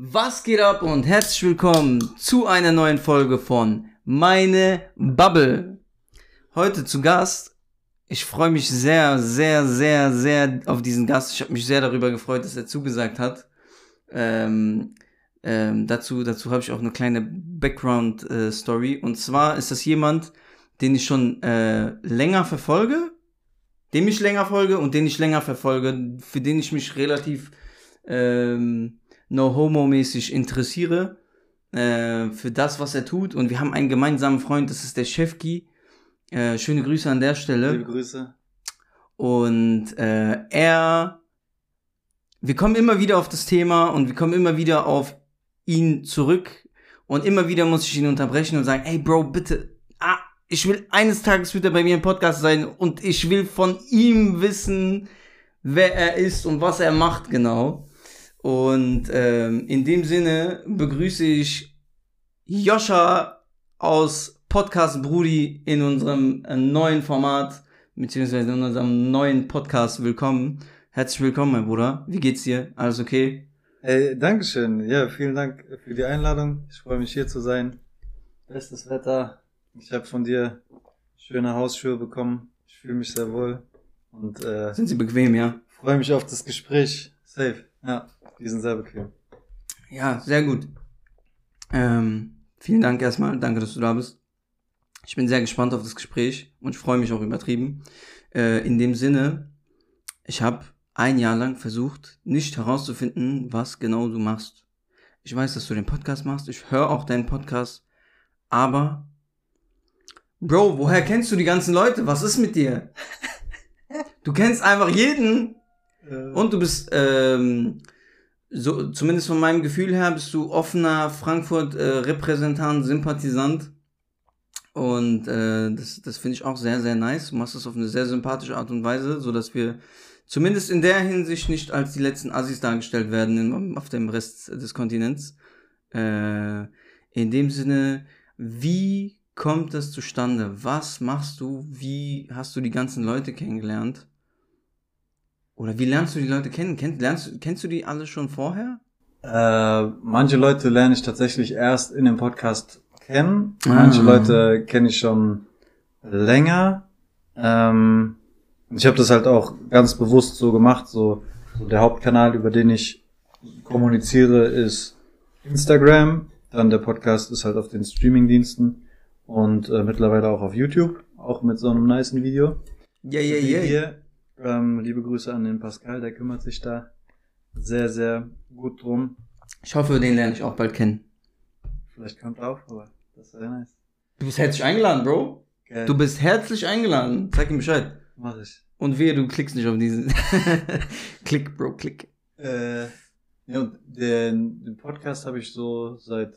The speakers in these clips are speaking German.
Was geht ab und herzlich willkommen zu einer neuen Folge von Meine Bubble. Heute zu Gast. Ich freue mich sehr, sehr, sehr, sehr auf diesen Gast. Ich habe mich sehr darüber gefreut, dass er zugesagt hat. Ähm, ähm, dazu dazu habe ich auch eine kleine Background-Story. Äh, und zwar ist das jemand, den ich schon äh, länger verfolge, dem ich länger folge und den ich länger verfolge, für den ich mich relativ ähm, no-homo-mäßig interessiere äh, für das, was er tut. Und wir haben einen gemeinsamen Freund, das ist der Chefki. Äh, schöne Grüße an der Stelle. Liebe Grüße. Und äh, er, wir kommen immer wieder auf das Thema und wir kommen immer wieder auf ihn zurück. Und immer wieder muss ich ihn unterbrechen und sagen, ey Bro, bitte, ah, ich will eines Tages wieder bei mir im Podcast sein und ich will von ihm wissen, wer er ist und was er macht genau. Und ähm, in dem Sinne begrüße ich Joscha aus Podcast Brudi in unserem äh, neuen Format, beziehungsweise in unserem neuen Podcast. Willkommen. Herzlich willkommen, mein Bruder. Wie geht's dir? Alles okay? Hey, Dankeschön. Ja, vielen Dank für die Einladung. Ich freue mich hier zu sein. Bestes Wetter. Ich habe von dir schöne Hausschuhe bekommen. Ich fühle mich sehr wohl. Und äh, sind sie bequem, ja? Freue mich auf das Gespräch. Safe. Ja. Die sind sehr bequem. Ja, sehr gut. Ähm, vielen Dank erstmal. Danke, dass du da bist. Ich bin sehr gespannt auf das Gespräch und ich freue mich auch übertrieben. Äh, in dem Sinne, ich habe ein Jahr lang versucht, nicht herauszufinden, was genau du machst. Ich weiß, dass du den Podcast machst. Ich höre auch deinen Podcast. Aber, Bro, woher kennst du die ganzen Leute? Was ist mit dir? Du kennst einfach jeden. Äh. Und du bist ähm, so, zumindest von meinem Gefühl her, bist du offener Frankfurt-Repräsentant, äh, Sympathisant. Und äh, das, das finde ich auch sehr, sehr nice. Du machst das auf eine sehr sympathische Art und Weise, so dass wir zumindest in der Hinsicht nicht als die letzten Assis dargestellt werden in, auf dem Rest des Kontinents. Äh, in dem Sinne, wie kommt das zustande? Was machst du? Wie hast du die ganzen Leute kennengelernt? Oder wie lernst du die Leute kennen? Kenn, lernst, kennst du die alle schon vorher? Äh, manche Leute lerne ich tatsächlich erst in dem Podcast kennen. Ah. Manche Leute kenne ich schon länger. Ähm, ich habe das halt auch ganz bewusst so gemacht. So, so der Hauptkanal, über den ich kommuniziere, ist Instagram. Dann der Podcast ist halt auf den Streamingdiensten und äh, mittlerweile auch auf YouTube, auch mit so einem niceen Video. Ja, ja, ja. Ähm, liebe Grüße an den Pascal, der kümmert sich da sehr, sehr gut drum. Ich hoffe, den lerne ich auch bald kennen. Vielleicht kommt auch, aber das wäre nice. Du bist herzlich eingeladen, Bro. Geil. Du bist herzlich eingeladen. Zeig ihm Bescheid. Mach ich. Und wehe, du klickst nicht auf diesen. klick, Bro, klick. Äh, ja, und den, den Podcast habe ich so seit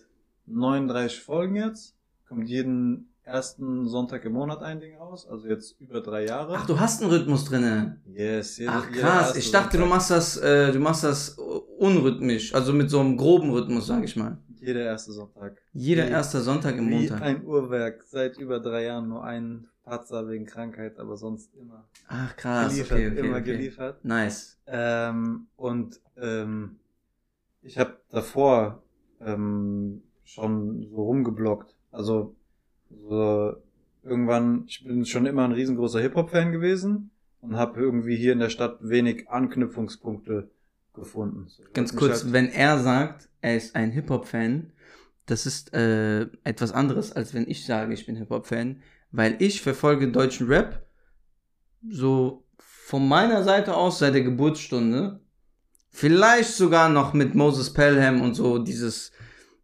39 Folgen jetzt. Kommt jeden ersten Sonntag im Monat ein Ding raus, also jetzt über drei Jahre. Ach, du hast einen Rhythmus drinne. Yes, jede, Ach krass, ich dachte, Sonntag. du machst das, äh, du machst das unrhythmisch, also mit so einem groben Rhythmus, sag ich mal. Jeder erste Sonntag. Jeder wie, erste Sonntag im wie Montag. ein Uhrwerk, seit über drei Jahren nur ein Patzer wegen Krankheit, aber sonst immer. Ach krass, geliefert, okay, okay, immer okay. geliefert. Nice. Ähm, und ähm, ich habe davor ähm, schon so rumgeblockt. Also so, irgendwann, ich bin schon immer ein riesengroßer Hip-Hop-Fan gewesen und habe irgendwie hier in der Stadt wenig Anknüpfungspunkte gefunden. So, Ganz kurz, halt wenn er sagt, er ist ein Hip-Hop-Fan, das ist äh, etwas anderes, als wenn ich sage, ich bin Hip-Hop-Fan, weil ich verfolge deutschen Rap so von meiner Seite aus seit der Geburtsstunde. Vielleicht sogar noch mit Moses Pelham und so dieses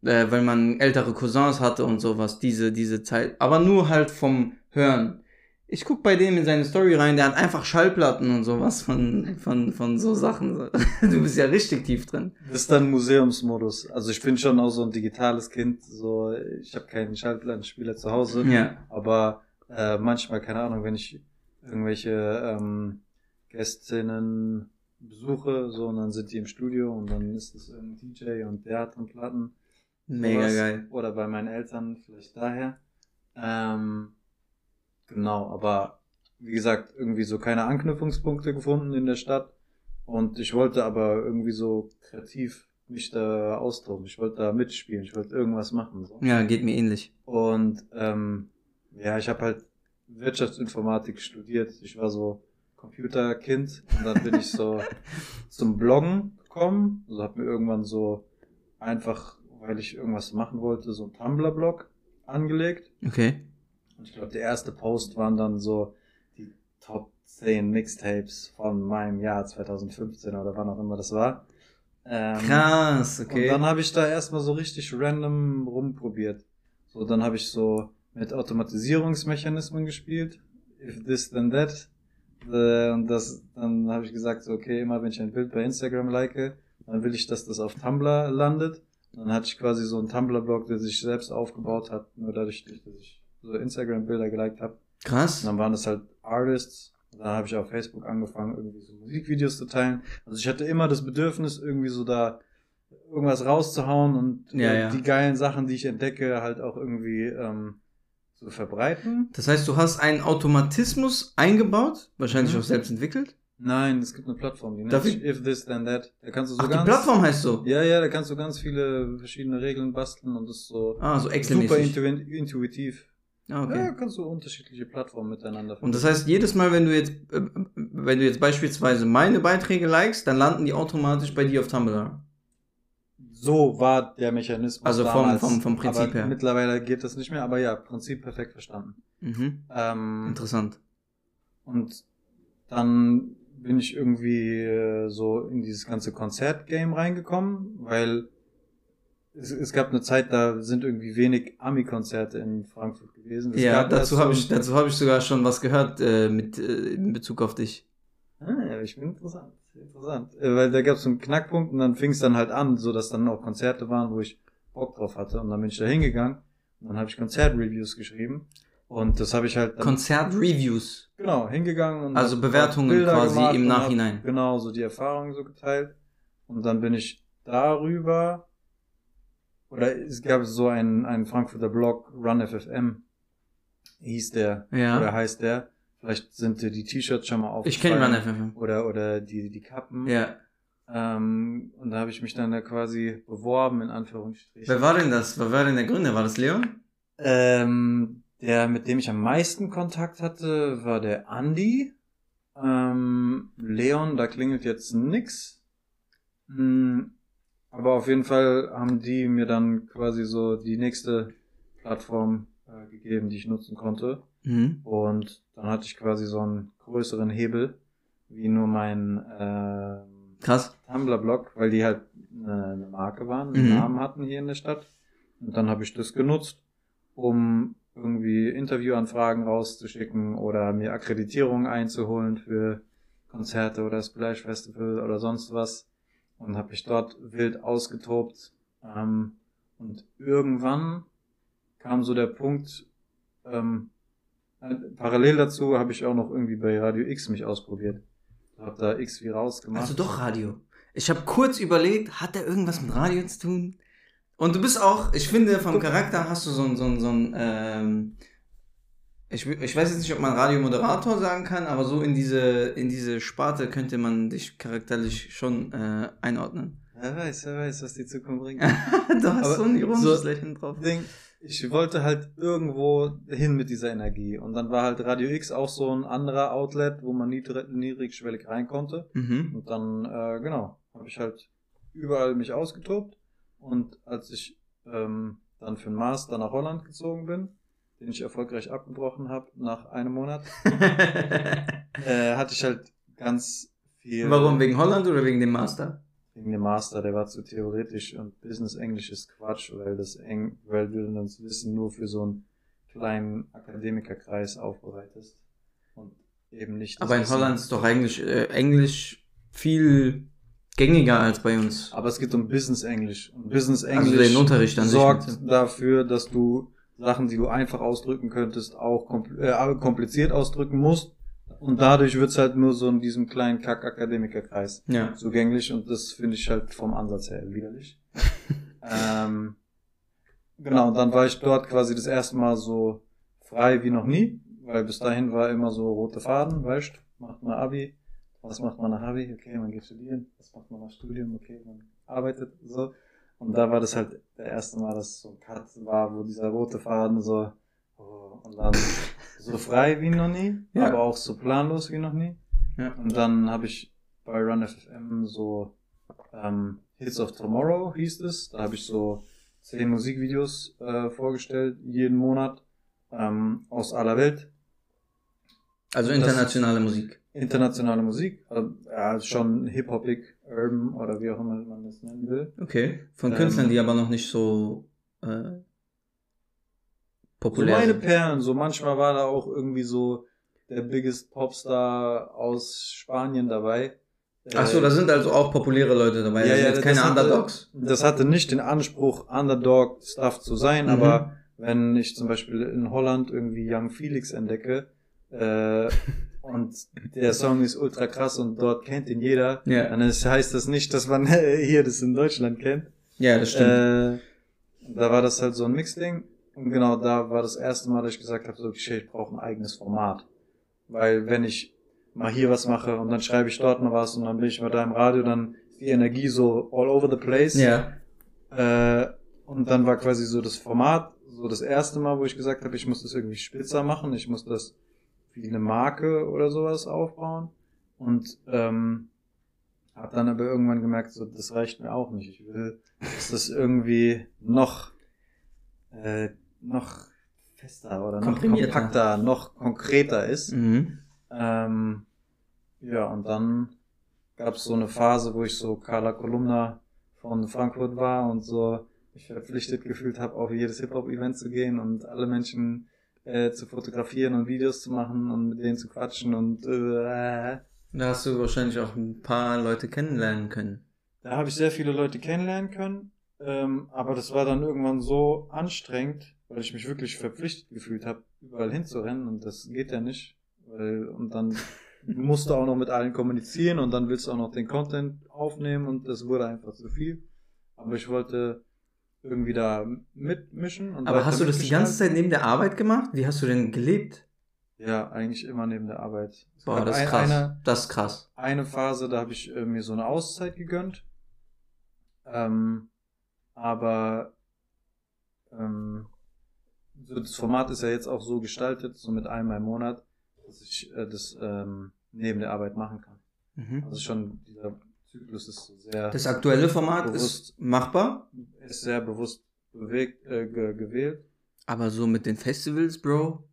äh, weil man ältere Cousins hatte und sowas, diese, diese Zeit. Aber nur halt vom Hören. Ich guck bei dem in seine Story rein, der hat einfach Schallplatten und sowas von, von, von so Sachen. Du bist ja richtig tief drin. Das ist dann Museumsmodus. Also ich bin schon auch so ein digitales Kind. So, ich habe keinen Schallplattenspieler zu Hause. Ja. Aber äh, manchmal, keine Ahnung, wenn ich irgendwelche ähm, Gästinnen besuche, so und dann sind die im Studio und dann ist es irgendein DJ und der hat dann Platten. Mega sowas. geil. Oder bei meinen Eltern vielleicht daher. Ähm, genau, aber wie gesagt, irgendwie so keine Anknüpfungspunkte gefunden in der Stadt. Und ich wollte aber irgendwie so kreativ mich da austoben. Ich wollte da mitspielen. Ich wollte irgendwas machen. So. Ja, geht mir ähnlich. Und ähm, ja, ich habe halt Wirtschaftsinformatik studiert. Ich war so Computerkind und dann bin ich so zum Bloggen gekommen. Also habe mir irgendwann so einfach, weil ich irgendwas machen wollte, so ein Tumblr-Blog angelegt. Okay. Und ich glaube, der erste Post waren dann so die Top 10 Mixtapes von meinem Jahr 2015 oder wann auch immer das war. Ähm, Krass, Und okay. dann habe ich da erstmal so richtig random rumprobiert. So, dann habe ich so mit Automatisierungsmechanismen gespielt. If this, then that. Äh, Und das, dann habe ich gesagt, so, okay, immer wenn ich ein Bild bei Instagram like, dann will ich, dass das auf Tumblr landet. Dann hatte ich quasi so einen Tumblr-Blog, der sich selbst aufgebaut hat, nur dadurch, dass ich so Instagram-Bilder geliked habe. Krass. Und dann waren das halt Artists. Und dann habe ich auf Facebook angefangen, irgendwie so Musikvideos zu teilen. Also ich hatte immer das Bedürfnis, irgendwie so da irgendwas rauszuhauen und Ja, äh, ja. die geilen Sachen, die ich entdecke, halt auch irgendwie ähm, zu verbreiten. Das heißt, du hast einen Automatismus eingebaut, wahrscheinlich Mhm. auch selbst entwickelt. Nein, es gibt eine Plattform, die nennt sich If This Then That. Da kannst du so Ach, die ganz. Plattform heißt so. Ja, ja, da kannst du ganz viele verschiedene Regeln basteln und das ist so Ah, so super intu intuitiv. Ah, Ja, okay. kannst du unterschiedliche Plattformen miteinander Und das heißt, jedes Mal, wenn du jetzt, äh, wenn du jetzt beispielsweise meine Beiträge likest, dann landen die automatisch bei dir auf Tumblr. So war der Mechanismus. Also vom- damals. vom- vom Prinzip aber her. Mittlerweile geht das nicht mehr, aber ja, Prinzip perfekt verstanden. Mhm. Ähm, Interessant. und dann bin ich irgendwie äh, so in dieses ganze Konzertgame reingekommen, weil es, es gab eine Zeit, da sind irgendwie wenig Ami-Konzerte in Frankfurt gewesen. Es Ja, dazu habe ich, dazu habe ich sogar schon was gehört äh, mit äh, in Bezug auf dich. Ah, ja, ich bin interessant, interessant. Äh, weil da gab es so einen Knackpunkt und dann fing es dann halt an, so dass dann auch Konzerte waren, wo ich Bock drauf hatte. Und dann bin ich da hingegangen und dann habe ich Konzertreviews geschrieben. Und das habe ich halt Konzertreviews. genau hingegangen und Also Bewertungen quasi im Nachhinein. Genau, so die Erfahrungen so geteilt. Und dann bin ich darüber oder es gab so einen, einen Frankfurter Blog, Run FFM, hieß der, Ja. oder heißt der. Vielleicht sind dir die T-Shirts schon mal aufgefallen. Ich kenne Run FM. Oder, oder die, die Kappen. Ja. Ähm, und da habe ich mich dann da quasi beworben, in Anführungsstrichen. Wer war denn das? Wer war denn der Gründer? War das Leon? Ähm, der, mit dem ich am meisten Kontakt hatte, war der Andi. Ähm, Leon, da klingelt jetzt nix. Hm, aber auf jeden Fall haben die mir dann quasi so die nächste Plattform äh, gegeben, die ich nutzen konnte. Mhm. Und dann hatte ich quasi so einen größeren Hebel, wie nur mein Krass. Tumblr-Blog, weil die halt eine, eine Marke waren, einen Mhm. Namen hatten hier in der Stadt. Und dann habe ich das genutzt, um irgendwie Interviewanfragen rauszuschicken oder mir Akkreditierungen einzuholen für Konzerte oder Splash Festival oder sonst was. Und habe mich dort wild ausgetobt. Ähm, und irgendwann kam so der Punkt, ähm, äh, parallel dazu habe ich auch noch irgendwie bei Radio X mich ausprobiert. Hab da X wie rausgemacht. Also doch Radio. Ich habe kurz überlegt, hat der irgendwas mit Radio zu tun? Und du bist auch, ich finde, vom Charakter hast du so ein, so ein, so ein ähm, ich, ich weiß jetzt nicht, ob man Radiomoderator sagen kann, aber so in diese, in diese Sparte könnte man dich charakterlich schon äh, einordnen. Wer weiß, wer weiß, was die Zukunft bringt. du hast Aber so ein ironisches so- Lächeln drauf. Ding, ich wollte halt irgendwo hin mit dieser Energie. Und dann war halt Radio X auch so ein anderer Outlet, wo man niedrig, niedrigschwellig rein konnte. Mhm. Und dann, äh, genau, habe ich halt überall mich ausgetobt. Und als ich ähm, dann für den Master nach Holland gezogen bin, den ich erfolgreich abgebrochen habe nach einem Monat, äh, hatte ich halt ganz viel. Warum? Wegen Holland oder wegen dem Master? Wegen dem Master, der war zu theoretisch und Business Englisch ist Quatsch, weil das eng, weil du das Wissen nur für so einen kleinen Akademikerkreis aufbereitest und eben nicht. Aber in Holland ist doch eigentlich äh, Englisch viel gängiger als bei uns. Aber es geht um Business Englisch und Business Also Englisch den Unterricht an sich. sorgt du? dafür, dass du Sachen, die du einfach ausdrücken könntest, auch kompl äh, kompliziert ausdrücken musst. Und dadurch wird's halt nur so in diesem kleinen Kack-Akademikerkreis Ja. zugänglich und das finde ich halt vom Ansatz her widerlich. ähm, genau, und dann war ich dort quasi das erste Mal so frei wie noch nie, weil bis dahin war immer so rote Faden, weißt macht man Abi, was macht man nach Abi, okay, man geht studieren, was macht man nach Studium, okay, man gearbeitet, so. Und da war das halt der erste Mal, dass so ein Cut war, wo dieser rote Faden so, oh, und dann so frei wie noch nie, Ja. aber auch so planlos wie noch nie. Ja. Und dann habe ich bei Run FFM so ähm, Hits of Tomorrow hieß es. Da habe ich so zehn Musikvideos äh, vorgestellt, jeden Monat ähm, aus aller Welt. Also internationale Musik. Internationale Musik, äh, ja, schon hip-hopig, urban oder wie auch immer man das nennen will. Okay. Von Ähm, Künstlern, die aber noch nicht so äh, So populär meine sind. Perlen, so manchmal war da auch irgendwie so der biggest Popstar aus Spanien dabei. Ach so, da sind also auch populäre Leute dabei. Ja, ja, jetzt keine hatte- Underdogs. Das hatte nicht den Anspruch, Underdog-Stuff zu sein, Mhm. aber wenn ich zum Beispiel in Holland irgendwie Young Felix entdecke äh, und der Song ist ultra krass und dort kennt ihn jeder, Ja. dann ist, heißt das nicht, dass man hier das in Deutschland kennt. Ja, das stimmt. Äh, da war das halt so ein Mixding. Und genau da war das erste Mal, dass ich gesagt habe, so, okay, ich brauche ein eigenes Format. Weil wenn ich mal hier was mache und dann schreibe ich dort noch was und dann bin ich mal da im Radio, dann ist die Energie so all over the place. ja. Äh, und dann war quasi so das Format, so das erste Mal, wo ich gesagt habe, ich muss das irgendwie spitzer machen, ich muss das eine Marke oder sowas aufbauen. Und ähm, habe dann aber irgendwann gemerkt, so das reicht mir auch nicht. Ich will, dass das irgendwie noch äh, noch fester oder noch kompakter, noch konkreter ist. Mhm. Ähm, ja, und dann gab es so eine Phase, wo ich so Carla Kolumna von Frankfurt war und so mich verpflichtet gefühlt habe, auf jedes Hip-Hop-Event zu gehen und alle Menschen äh, zu fotografieren und Videos zu machen und mit denen zu quatschen und äh, Da hast du wahrscheinlich auch ein paar Leute kennenlernen können. da habe ich sehr viele Leute kennenlernen können, ähm, aber das war dann irgendwann so anstrengend, weil ich mich wirklich verpflichtet gefühlt habe, überall hinzurennen und das geht ja nicht, weil und dann musst du auch noch mit allen kommunizieren und dann willst du auch noch den Content aufnehmen und das wurde einfach zu viel. Aber ich wollte irgendwie da mitmischen. Und Aber hast du das die ganze Zeit neben der Arbeit gemacht? Wie hast du denn gelebt? Ja, eigentlich immer neben der Arbeit. Es Boah, das ist krass. Eine, Das ist krass. eine Phase, da habe ich äh, mir so eine Auszeit gegönnt. Ähm, aber ähm, so das Format ist ja jetzt auch so gestaltet, so mit einmal im Monat, dass ich äh, das ähm, neben der Arbeit machen kann. Mhm. Also schon dieser Zyklus ist sehr Das aktuelle Format Bewusst. ist machbar, ist sehr bewusst bewegt äh, ge gewählt. aber so mit den Festivals, Bro,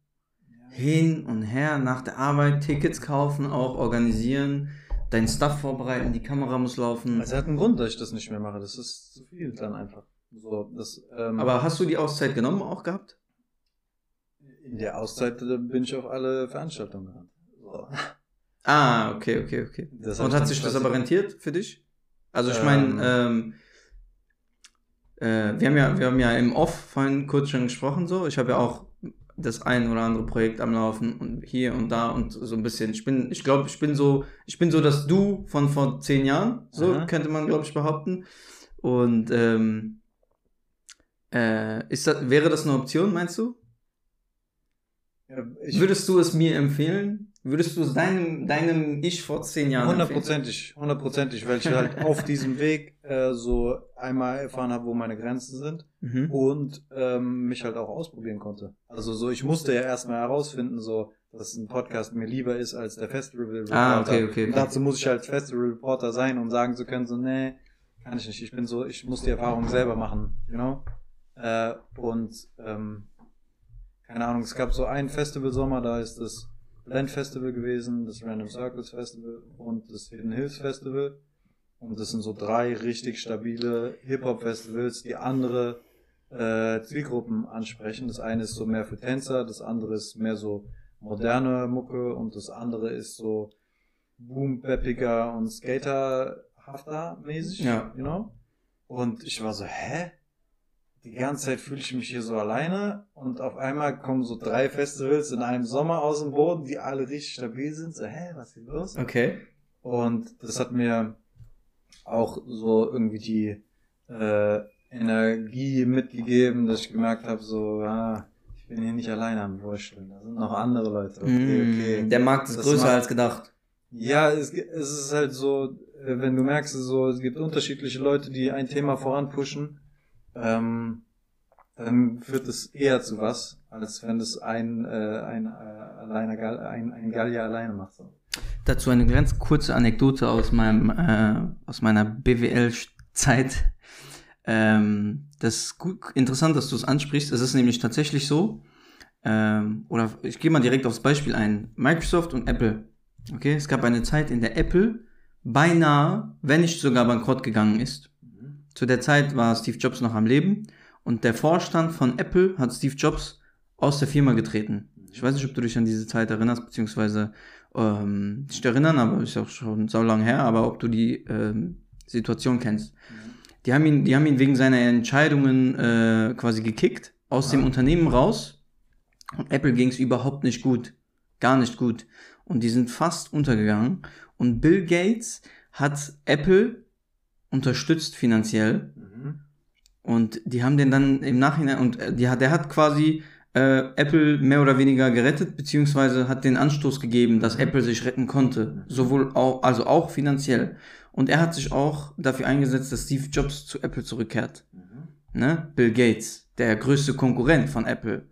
hin und her nach der Arbeit, Tickets kaufen, auch organisieren, dein Stuff vorbereiten, die Kamera muss laufen. Also hat einen Grund, dass ich das nicht mehr mache. Das ist zu viel dann einfach. So, das, ähm, aber hast du die Auszeit genommen auch gehabt? in der Auszeit äh, bin ich auf alle Veranstaltungen gerannt. So. Ah, okay, okay, okay. Das Und hat sich das aber rentiert für dich? Also ich Ähm. meine, ähm, äh, wir haben ja, wir haben ja im Off vorhin kurz schon gesprochen so. Ich habe ja auch das ein oder andere Projekt am Laufen und hier und da und so ein bisschen. Ich bin, ich glaube, ich bin so, ich bin so das Du von vor zehn Jahren, so Aha. könnte man, glaube ich, behaupten. Und ähm, äh, ist das, wäre das eine Option, meinst du? Ja, Würdest du es mir empfehlen? Würdest du deinem, deinem Ich vor zehn Jahren hundertprozentig, hundertprozentig, weil ich halt auf diesem Weg äh, so einmal erfahren habe, wo meine Grenzen sind Mhm. und ähm, mich halt auch ausprobieren konnte. Also so, ich musste ja erstmal herausfinden, so, dass ein Podcast mir lieber ist als der Festival Reporter. Ah, okay, okay, Und dazu muss ich halt Festival Reporter sein, um sagen zu können, so, nee, kann ich nicht. Ich bin so, ich muss die Erfahrung selber machen, you know? Äh, und ähm, keine Ahnung, es gab so einen Festival-Sommer, da ist das Blend Festival gewesen, das Random Circles Festival und das Hidden Hills Festival. Und das sind so drei richtig stabile Hip-Hop-Festivals, die andere äh, Zielgruppen ansprechen. Das eine ist so mehr für Tänzer, das andere ist mehr so moderne Mucke und das andere ist so boom-peppiger und skaterhafter mäßig, Ja. you know? Und ich war so, hä? Die ganze Zeit fühle ich mich hier so alleine und auf einmal kommen so drei Festivals in einem Sommer aus dem Boden, die alle richtig stabil sind. So, hä, was ist hier los? Okay. Und das hat mir auch so irgendwie die äh, Energie mitgegeben, dass ich gemerkt habe, so, ah, ich bin hier nicht alleine am Wursteln. Da sind noch andere Leute. Okay, Mm, okay. Der Markt ist Das größer macht- als gedacht. Ja, es, es ist halt so, äh, wenn du merkst, so, es gibt unterschiedliche Leute, die ein Thema voranpushen, ähm, dann führt es eher zu was, als wenn das ein, äh, ein, äh, alleine, ein, ein Gallier alleine macht. So. Dazu eine ganz kurze Anekdote aus meinem äh, aus meiner BWL-Zeit. Ähm, das ist gut, interessant, dass du es ansprichst. Es ist nämlich tatsächlich so, ähm, oder ich gehe mal direkt aufs Beispiel ein. Microsoft und Apple. Okay, es gab eine Zeit, in der Apple beinahe, wenn nicht sogar bankrott gegangen ist. Zu der Zeit war Steve Jobs noch am Leben und der Vorstand von Apple hat Steve Jobs aus der Firma getreten. Ich weiß nicht, ob du dich an diese Zeit erinnerst, beziehungsweise ähm, nicht erinnern, aber ist auch schon so lange her, aber ob du die ähm, Situation kennst. Die haben ihn, die haben ihn wegen seiner Entscheidungen äh, quasi gekickt, aus dem Unternehmen raus. Und Apple ging es überhaupt nicht gut. Gar nicht gut. Und die sind fast untergegangen. Und Bill Gates hat Apple unterstützt finanziell. Und die haben den dann im Nachhinein, und äh, die hat, der hat quasi äh, Apple mehr oder weniger gerettet, beziehungsweise hat den Anstoß gegeben, dass Apple sich retten konnte. Sowohl auch, also auch finanziell. Und er hat sich auch dafür eingesetzt, dass Steve Jobs zu Apple zurückkehrt. Ne? Bill Gates, der größte Konkurrent von Apple.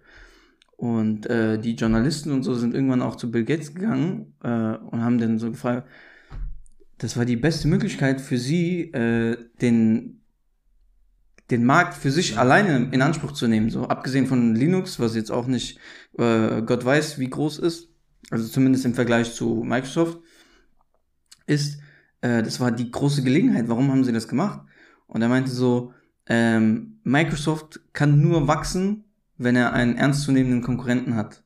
Und äh, die Journalisten und so sind irgendwann auch zu Bill Gates gegangen äh, und haben dann so gefragt, das war die beste Möglichkeit für sie, äh, den den Markt für sich alleine in Anspruch zu nehmen. So abgesehen von Linux, was jetzt auch nicht äh, Gott weiß, wie groß ist, also zumindest im Vergleich zu Microsoft, ist, äh, das war die große Gelegenheit. Warum haben sie das gemacht? Und er meinte so, ähm, Microsoft kann nur wachsen, wenn er einen ernstzunehmenden Konkurrenten hat.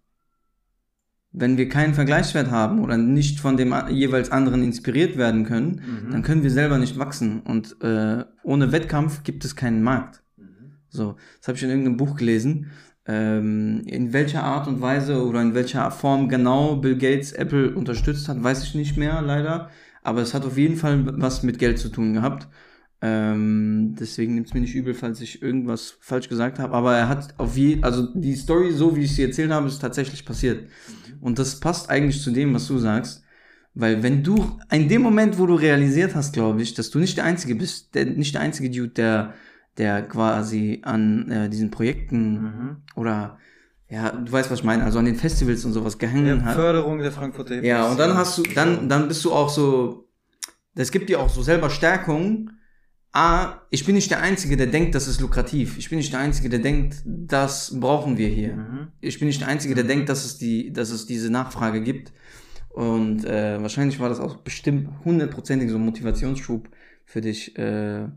Wenn wir keinen Vergleichswert haben oder nicht von dem jeweils anderen inspiriert werden können, dann können wir selber nicht wachsen. Und äh, ohne Wettkampf gibt es keinen Markt. So, das habe ich in irgendeinem Buch gelesen. Ähm, in welcher Art und Weise oder in welcher Form genau Bill Gates Apple unterstützt hat, weiß ich nicht mehr, leider. Aber es hat auf jeden Fall was mit Geld zu tun gehabt. Ähm, deswegen nimmt es mir nicht übel, falls ich irgendwas falsch gesagt habe. Aber er hat auf je, also die Story, so wie ich sie erzählt habe, ist tatsächlich passiert. Und das passt eigentlich zu dem, was du sagst. Weil wenn du, in dem Moment, wo du realisiert hast, glaube ich, dass du nicht der Einzige bist, der, nicht der einzige Dude, der, der quasi an äh, diesen Projekten Mhm. oder, ja, du weißt, was ich meine, also an den Festivals und sowas gehangen Ja, hat. Förderung der Frankfurter Ja, und dann hast du, dann, dann bist du auch so, das gibt dir auch so selber Stärkung. A, ich bin nicht der Einzige, der denkt, das ist lukrativ. Ich bin nicht der Einzige, der denkt, das brauchen wir hier. Mhm. Ich bin nicht der Einzige, der denkt, dass es die, dass es diese Nachfrage gibt. Und äh, wahrscheinlich war das auch bestimmt hundertprozentig so ein Motivationsschub für dich. Äh,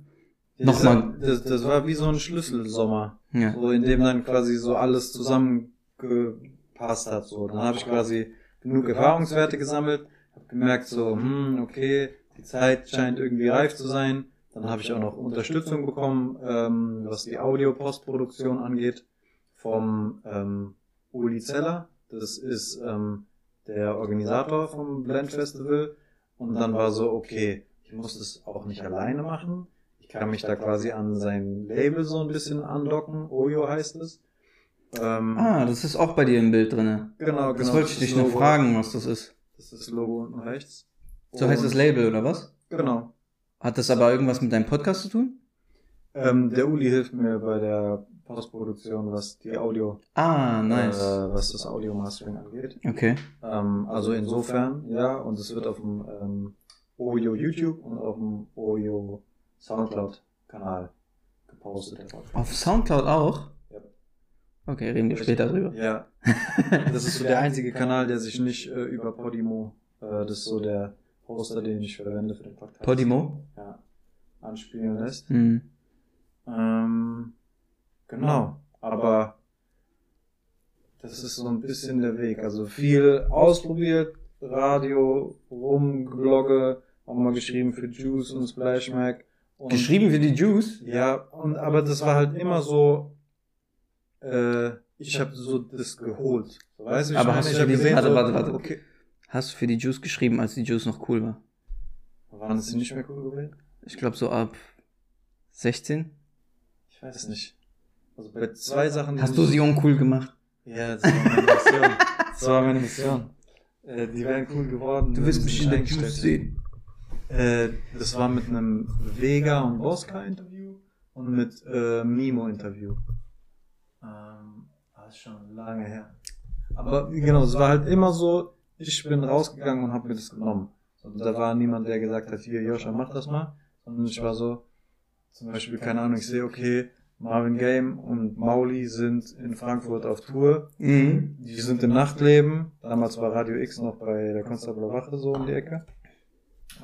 Nochmal. Das, das war wie so ein Schlüsselsommer. ja. So, in dem dann quasi so alles zusammengepasst hat. So, dann habe ich quasi genug Erfahrungswerte gesammelt, habe gemerkt so, hm, okay, die Zeit scheint irgendwie reif zu sein. Dann habe ich auch noch Unterstützung bekommen, ähm, was die Audio-Postproduktion angeht, vom ähm, Uli Zeller. Das ist ähm, der Organisator vom Blend Festival. Und dann war so, okay, ich muss das auch nicht alleine machen. Ich kann mich da quasi an sein Label so ein bisschen andocken. Oyo heißt es. Ähm, Ah, das ist auch bei dir im Bild drinne. genau, genau. Das wollte ich dich noch Logo. fragen, was das ist. Das ist das Logo unten rechts. So heißt das Label, oder was? Genau. Hat das aber irgendwas mit deinem Podcast zu tun? Ähm, der Uli hilft mir bei der Postproduktion, was die Audio, Ah, nice. äh, was das Audio-Mastering angeht. Okay. Ähm, also insofern, ja, und es wird auf dem ähm, Oyo YouTube und auf dem Oyo Soundcloud-Kanal gepostet. Auf Soundcloud auch? Ja. Okay, reden wir später drüber. Ja. Das ist so der einzige Kanal, der sich nicht äh, über Podimo, äh, das ist so der Poster, den ich verwende für den Podcast. Podimo? Ja. Anspielen lässt. Hm. Ähm, genau. Aber das ist so ein bisschen der Weg. Also viel ausprobiert, Radio, rumblogge, auch mal geschrieben für Juice und Splash Mac. Und Geschrieben für die Juice? Ja, und aber das war halt immer so, äh, ich habe so das geholt. Weißt du, ich Aber meine, hast du ich habe gesehen, warte, warte, warte. okay. Hast du für die Juice geschrieben, als die Juice noch cool war? Waren das nicht mehr cool gewesen? Ich glaube so ab 16. Ich weiß es nicht. Also bei zwei Sachen. Hast du sie uncool gemacht? Ja, das war meine Mission. Das war meine Mission. Äh, die wären cool geworden. Du wirst sie mich in der Juice sehen. Äh, das war mit einem Vega und Bosca-Interview und mit äh, Mimo-Interview. Ähm, das ist schon lange her. Aber genau, es war halt immer so, ich bin rausgegangen und habe mir das genommen. Und da war niemand, der gesagt hat, hier, Joscha, mach das mal. Sondern ich war so, zum Beispiel, keine Ahnung, ich sehe, okay, Marvin Game und Mauli sind in Frankfurt auf Tour. Mhm. Die sind im Nachtleben. Damals war Radio X noch bei der Konstabler Wache so um die Ecke.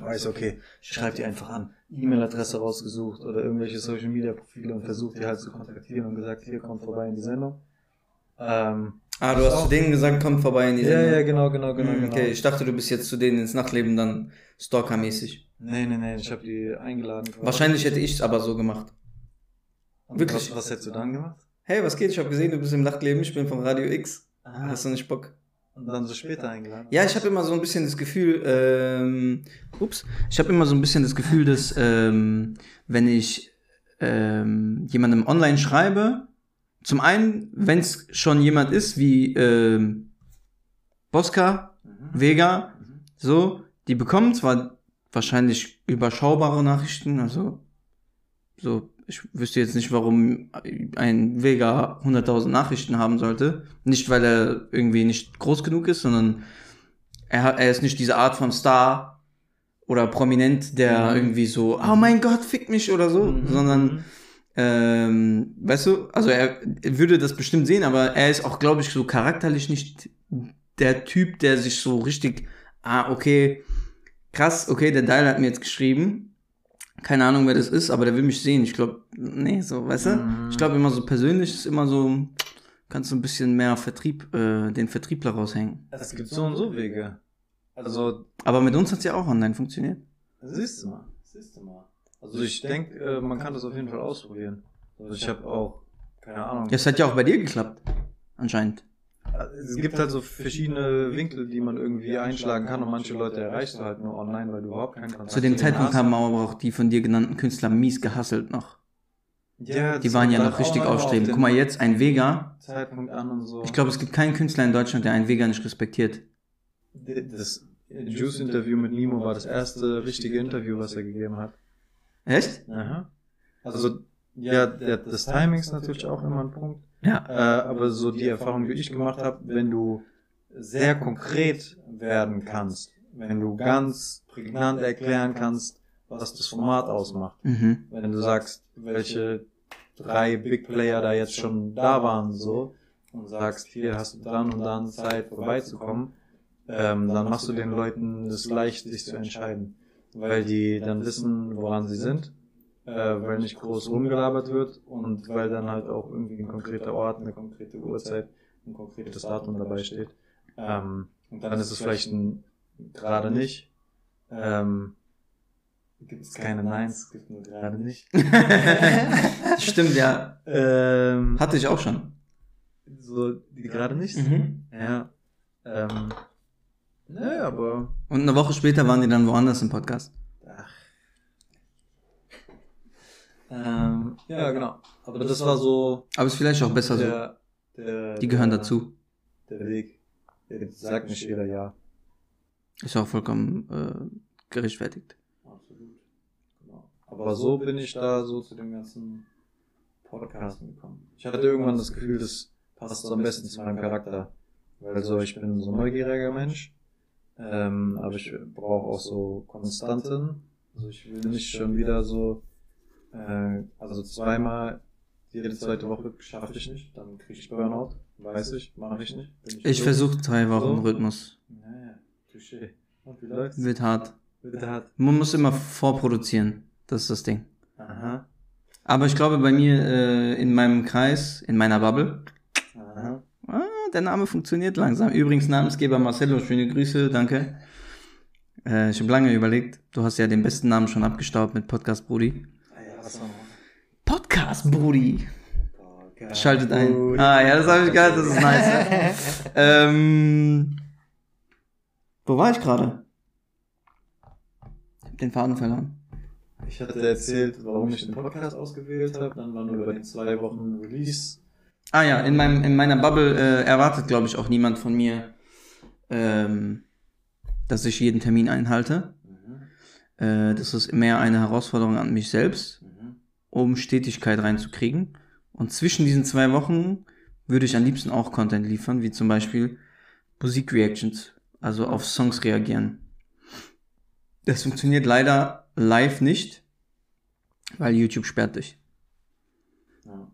Weiß, okay, ich schreibe die einfach an. E-Mail-Adresse rausgesucht oder irgendwelche Social Media Profile und versucht die halt zu kontaktieren und gesagt, hier kommt vorbei in die Sendung. Ähm, Ah, du hast zu denen gesagt, kommt vorbei in die ja, Sendung. ja, genau, genau, genau, Mhm, genau. Okay, ich dachte, du bist jetzt zu denen ins Nachtleben dann stalkermäßig. Nee, nee, nee, ich habe die eingeladen. Wahrscheinlich hätte ich es aber so gemacht. Und wirklich. Was, was hättest du dann gemacht? Hey, was geht? Ich habe gesehen, du bist im Nachtleben, ich bin vom Radio X. Ah, Hast du nicht Bock? und dann so später eingeladen? Ja, ich habe immer so ein bisschen das Gefühl, ähm, ups, ich habe immer so ein bisschen das Gefühl, dass ähm, wenn ich ähm, jemandem online schreibe, zum einen, wenn es schon jemand ist wie ähm, Bosca, Mhm. Vega, Mhm. so, die bekommen zwar wahrscheinlich überschaubare Nachrichten, also so, ich wüsste jetzt nicht, warum ein Vega 100.000 Nachrichten haben sollte. Nicht, weil er irgendwie nicht groß genug ist, sondern er, hat, er ist nicht diese Art von Star oder Prominent, der Mhm. irgendwie so, oh mein Gott, fick mich oder so, Mhm. sondern ähm, weißt du, also er würde das bestimmt sehen, aber er ist auch, glaube ich, so charakterlich nicht der Typ, der sich so richtig, ah, okay, krass, okay, der Dial hat mir jetzt geschrieben. Keine Ahnung, wer das ist, aber der will mich sehen. Ich glaube, nee, so, weißt du? Mhm. Ich glaube immer so persönlich ist immer so, kannst du ein bisschen mehr Vertrieb, äh, den Vertriebler raushängen. Es gibt so und so Wege. Also, Aber mit uns hat's ja auch online funktioniert. siehst du mal. Siehst du mal. Also ich denke, äh, man kann das auf jeden Fall ausprobieren. Also ich habe auch, keine Ahnung. Das hat ja auch bei dir geklappt. Anscheinend. Es gibt halt so verschiedene Winkel, die man irgendwie einschlagen kann und manche Leute erreichst du halt nur online, weil du überhaupt keinen Kontakt Zu dem Zeitpunkt haben aber auch die von dir genannten Künstler mies gehasselt noch. ja, Die das waren ja kommt noch halt richtig aufstrebend. auf Guck mal, jetzt ein Vega. Zeitpunkt an und so. Ich glaube, es gibt keinen Künstler in Deutschland, der einen Vega nicht respektiert. das Juice-Interview mit Nemo war das erste richtige Interview, was er gegeben hat. Echt? Aha. Also, ja, der, das Timing ist natürlich auch immer ein Punkt. Ja. Äh, aber so die Erfahrung, die ich gemacht habe, wenn du sehr konkret werden kannst, wenn du ganz prägnant erklären kannst, was das Format ausmacht. Mhm. Wenn du sagst, welche drei Big Player da jetzt schon da waren, so, und sagst, hier hast du dann und dann Zeit vorbeizukommen, ähm, dann machst du den Leuten das leicht, sich zu entscheiden. Weil die dann wissen, woran sie sind, äh, weil nicht groß rumgelabert wird und weil dann halt auch irgendwie ein konkreter Ort, eine konkrete Uhrzeit, ein konkretes Datum dabei steht. Ähm, und dann ist es vielleicht ein gerade nicht. Ähm, gibt es keine Neins, es gibt nur gerade nicht. Stimmt, ja. ähm, Hatte ich auch schon. so die gerade nicht. Mhm. Ja. Ähm, ne, aber Und eine Woche später waren die dann woanders im Podcast. ach. Ähm, ja, genau. Aber das war so Aber ist vielleicht auch besser so. der, der, Die gehören der, dazu. Der Weg. Der sagt nicht jeder ja. Ist auch vollkommen äh, gerechtfertigt. Absolut. Genau. Aber so bin ich da so zu dem ganzen Podcast gekommen. Ich hatte irgendwann das Gefühl, das passt so am besten zu meinem Charakter. Weil so, ich bin so ein neugieriger Mensch. Ähm, aber ich brauche auch so Konstanten. Also ich will nicht schon wieder so, äh, also zweimal jede zweite Woche schaffe ich nicht, dann kriege ich Burnout. Weiß ich, mache ich nicht. Bin Ich so. versuche drei Wochen So. Rhythmus. Naja, Touché. Und wie läuft's? Wird hart. Wird hart. Man muss immer vorproduzieren. Das ist das Ding. Aha. Aber ich glaube, bei mir äh, in meinem Kreis, in meiner Bubble, der Name funktioniert langsam. Übrigens, Namensgeber Marcello, schöne Grüße, danke. Äh, ich habe lange überlegt. Du hast ja den besten Namen schon abgestaubt mit Podcast Brudi. Ah? Podcast Brudi. Schaltet ein. Ah, ja, das habe ich gehört, das ist nice. ja. ähm, wo war ich gerade? Ich hab den Faden verloren. Ich hatte erzählt, warum ich den Podcast ausgewählt habe. Dann waren wir über den zwei Wochen Release. Ah ja, in, meinem, in meiner Bubble äh, erwartet, glaube ich, auch niemand von mir, ähm, dass ich jeden Termin einhalte. Äh, das ist mehr eine Herausforderung an mich selbst, um Stetigkeit reinzukriegen. Und zwischen diesen zwei Wochen würde ich am liebsten auch Content liefern, wie zum Beispiel Musikreactions, also auf Songs reagieren. Das funktioniert leider live nicht, weil YouTube sperrt dich. Ja.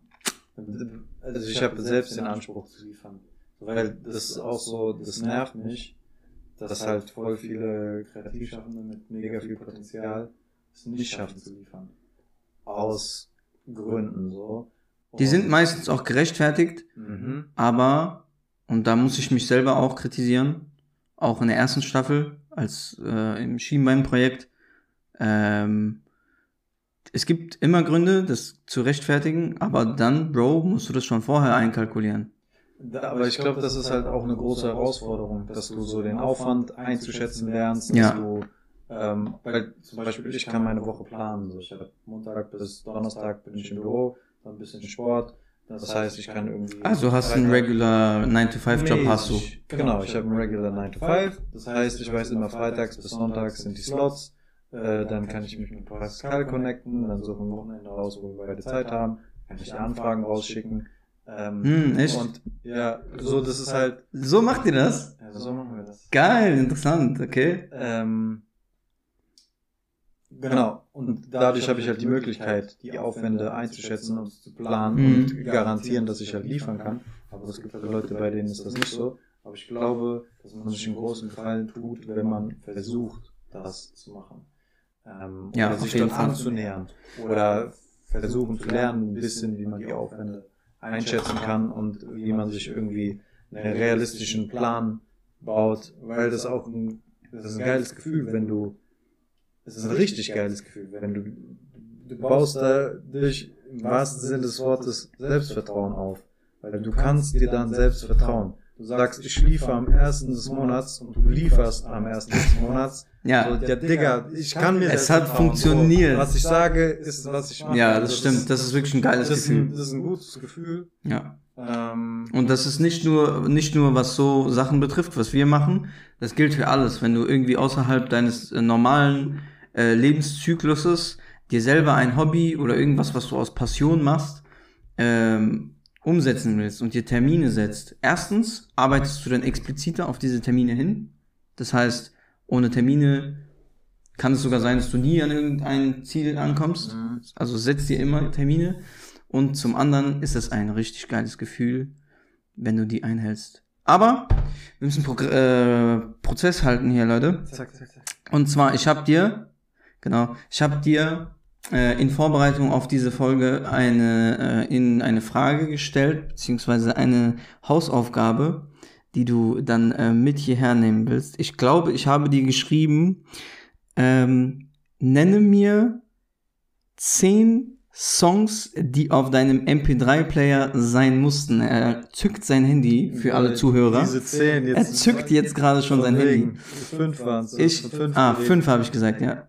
Also ich habe selbst den Anspruch zu liefern. Weil das ist auch so, das nervt mich, dass halt voll viele Kreativschaffende mit mega viel Potenzial es nicht schaffen zu liefern. Aus Gründen so. Die sind meistens auch gerechtfertigt, Mhm. aber, und da muss ich mich selber auch kritisieren, auch in der ersten Staffel, als äh, im Schienbein-Projekt, ähm, es gibt immer Gründe, das zu rechtfertigen, aber dann, Bro, musst du das schon vorher einkalkulieren. Da, aber ich glaube, das ist halt auch eine große Herausforderung, dass du so den Aufwand einzuschätzen lernst, dass Ja. du, ähm, weil zum Beispiel ich kann meine Woche planen. So, ich habe Montag bis Donnerstag bin ich im Büro, dann ein bisschen Sport. Das heißt, ich kann irgendwie. Also hast du einen regular 9-to-5-Job, hast du. Genau, ich habe einen regular 9 to 5. Das heißt, ich weiß immer freitags bis sonntags sind die Slots. Äh, dann kann ich mich mit Pascal connecten, dann suchen wir Wochenende raus, wo wir beide Zeit haben, kann ich Anfragen rausschicken. Ähm, Hm, echt? Und ja, so das ist halt, So macht ihr das? ja, so machen wir das. Geil, interessant, okay. Ähm, genau. Und dadurch habe ich halt die Möglichkeit, die Aufwände einzuschätzen und zu planen Mhm. und garantieren, dass ich halt liefern kann. Aber es gibt halt Leute, bei denen ist das nicht so. Aber ich glaube, dass man sich einen großen Gefallen tut, wenn man versucht, das zu machen. Ähm, Ja, oder sich dort anzunähern. Oder versuchen zu lernen, ein bisschen, wie man die Aufwände einschätzen kann und wie man sich irgendwie einen realistischen Plan baut, weil das auch ein, das ist ein geiles Gefühl, wenn du, das ist ein richtig geiles Gefühl, wenn du, du baust da durch, im wahrsten Sinne des Wortes, Selbstvertrauen auf, weil du kannst dir dann selbst vertrauen. Du sagst, ich liefere am ersten des Monats und du lieferst am ersten des Monats. Ja, So, ja, Digga, ich kann mir Es das hat funktioniert. So, was ich sage, ist, was ich mache. ja, Also das stimmt. Das ist wirklich ein geiles das ist ein, Gefühl. das ist ein gutes Gefühl. Ja. Ähm, Und das ist nicht nur, nicht nur was so Sachen betrifft, was wir machen. Das gilt für alles. Wenn du irgendwie außerhalb deines äh, normalen äh, Lebenszykluses dir selber ein Hobby oder irgendwas, was du aus Passion machst, ähm, umsetzen willst und dir Termine setzt. Erstens arbeitest du dann expliziter auf diese Termine hin. Das heißt, ohne Termine kann es sogar sein, dass du nie an irgendein Ziel ankommst. Also setz dir immer Termine. Und zum anderen ist es ein richtig geiles Gefühl, wenn du die einhältst. Aber wir müssen Pro äh, Prozess halten hier, Leute. zack, zack, zack. Und zwar, ich habe dir, genau, ich habe dir äh, in Vorbereitung auf diese Folge eine, äh, in eine Frage gestellt, beziehungsweise eine Hausaufgabe, die du dann äh, mit hierher nehmen willst. Ich glaube, ich habe dir geschrieben, ähm, nenne mir zehn Songs, die auf deinem MP3-Player sein mussten. Er zückt sein Handy für alle Zuhörer. Diese zehn jetzt. Er zückt jetzt gerade schon sein Handy. Fünf waren es. Ich, ah, fünf habe ich gesagt, ja.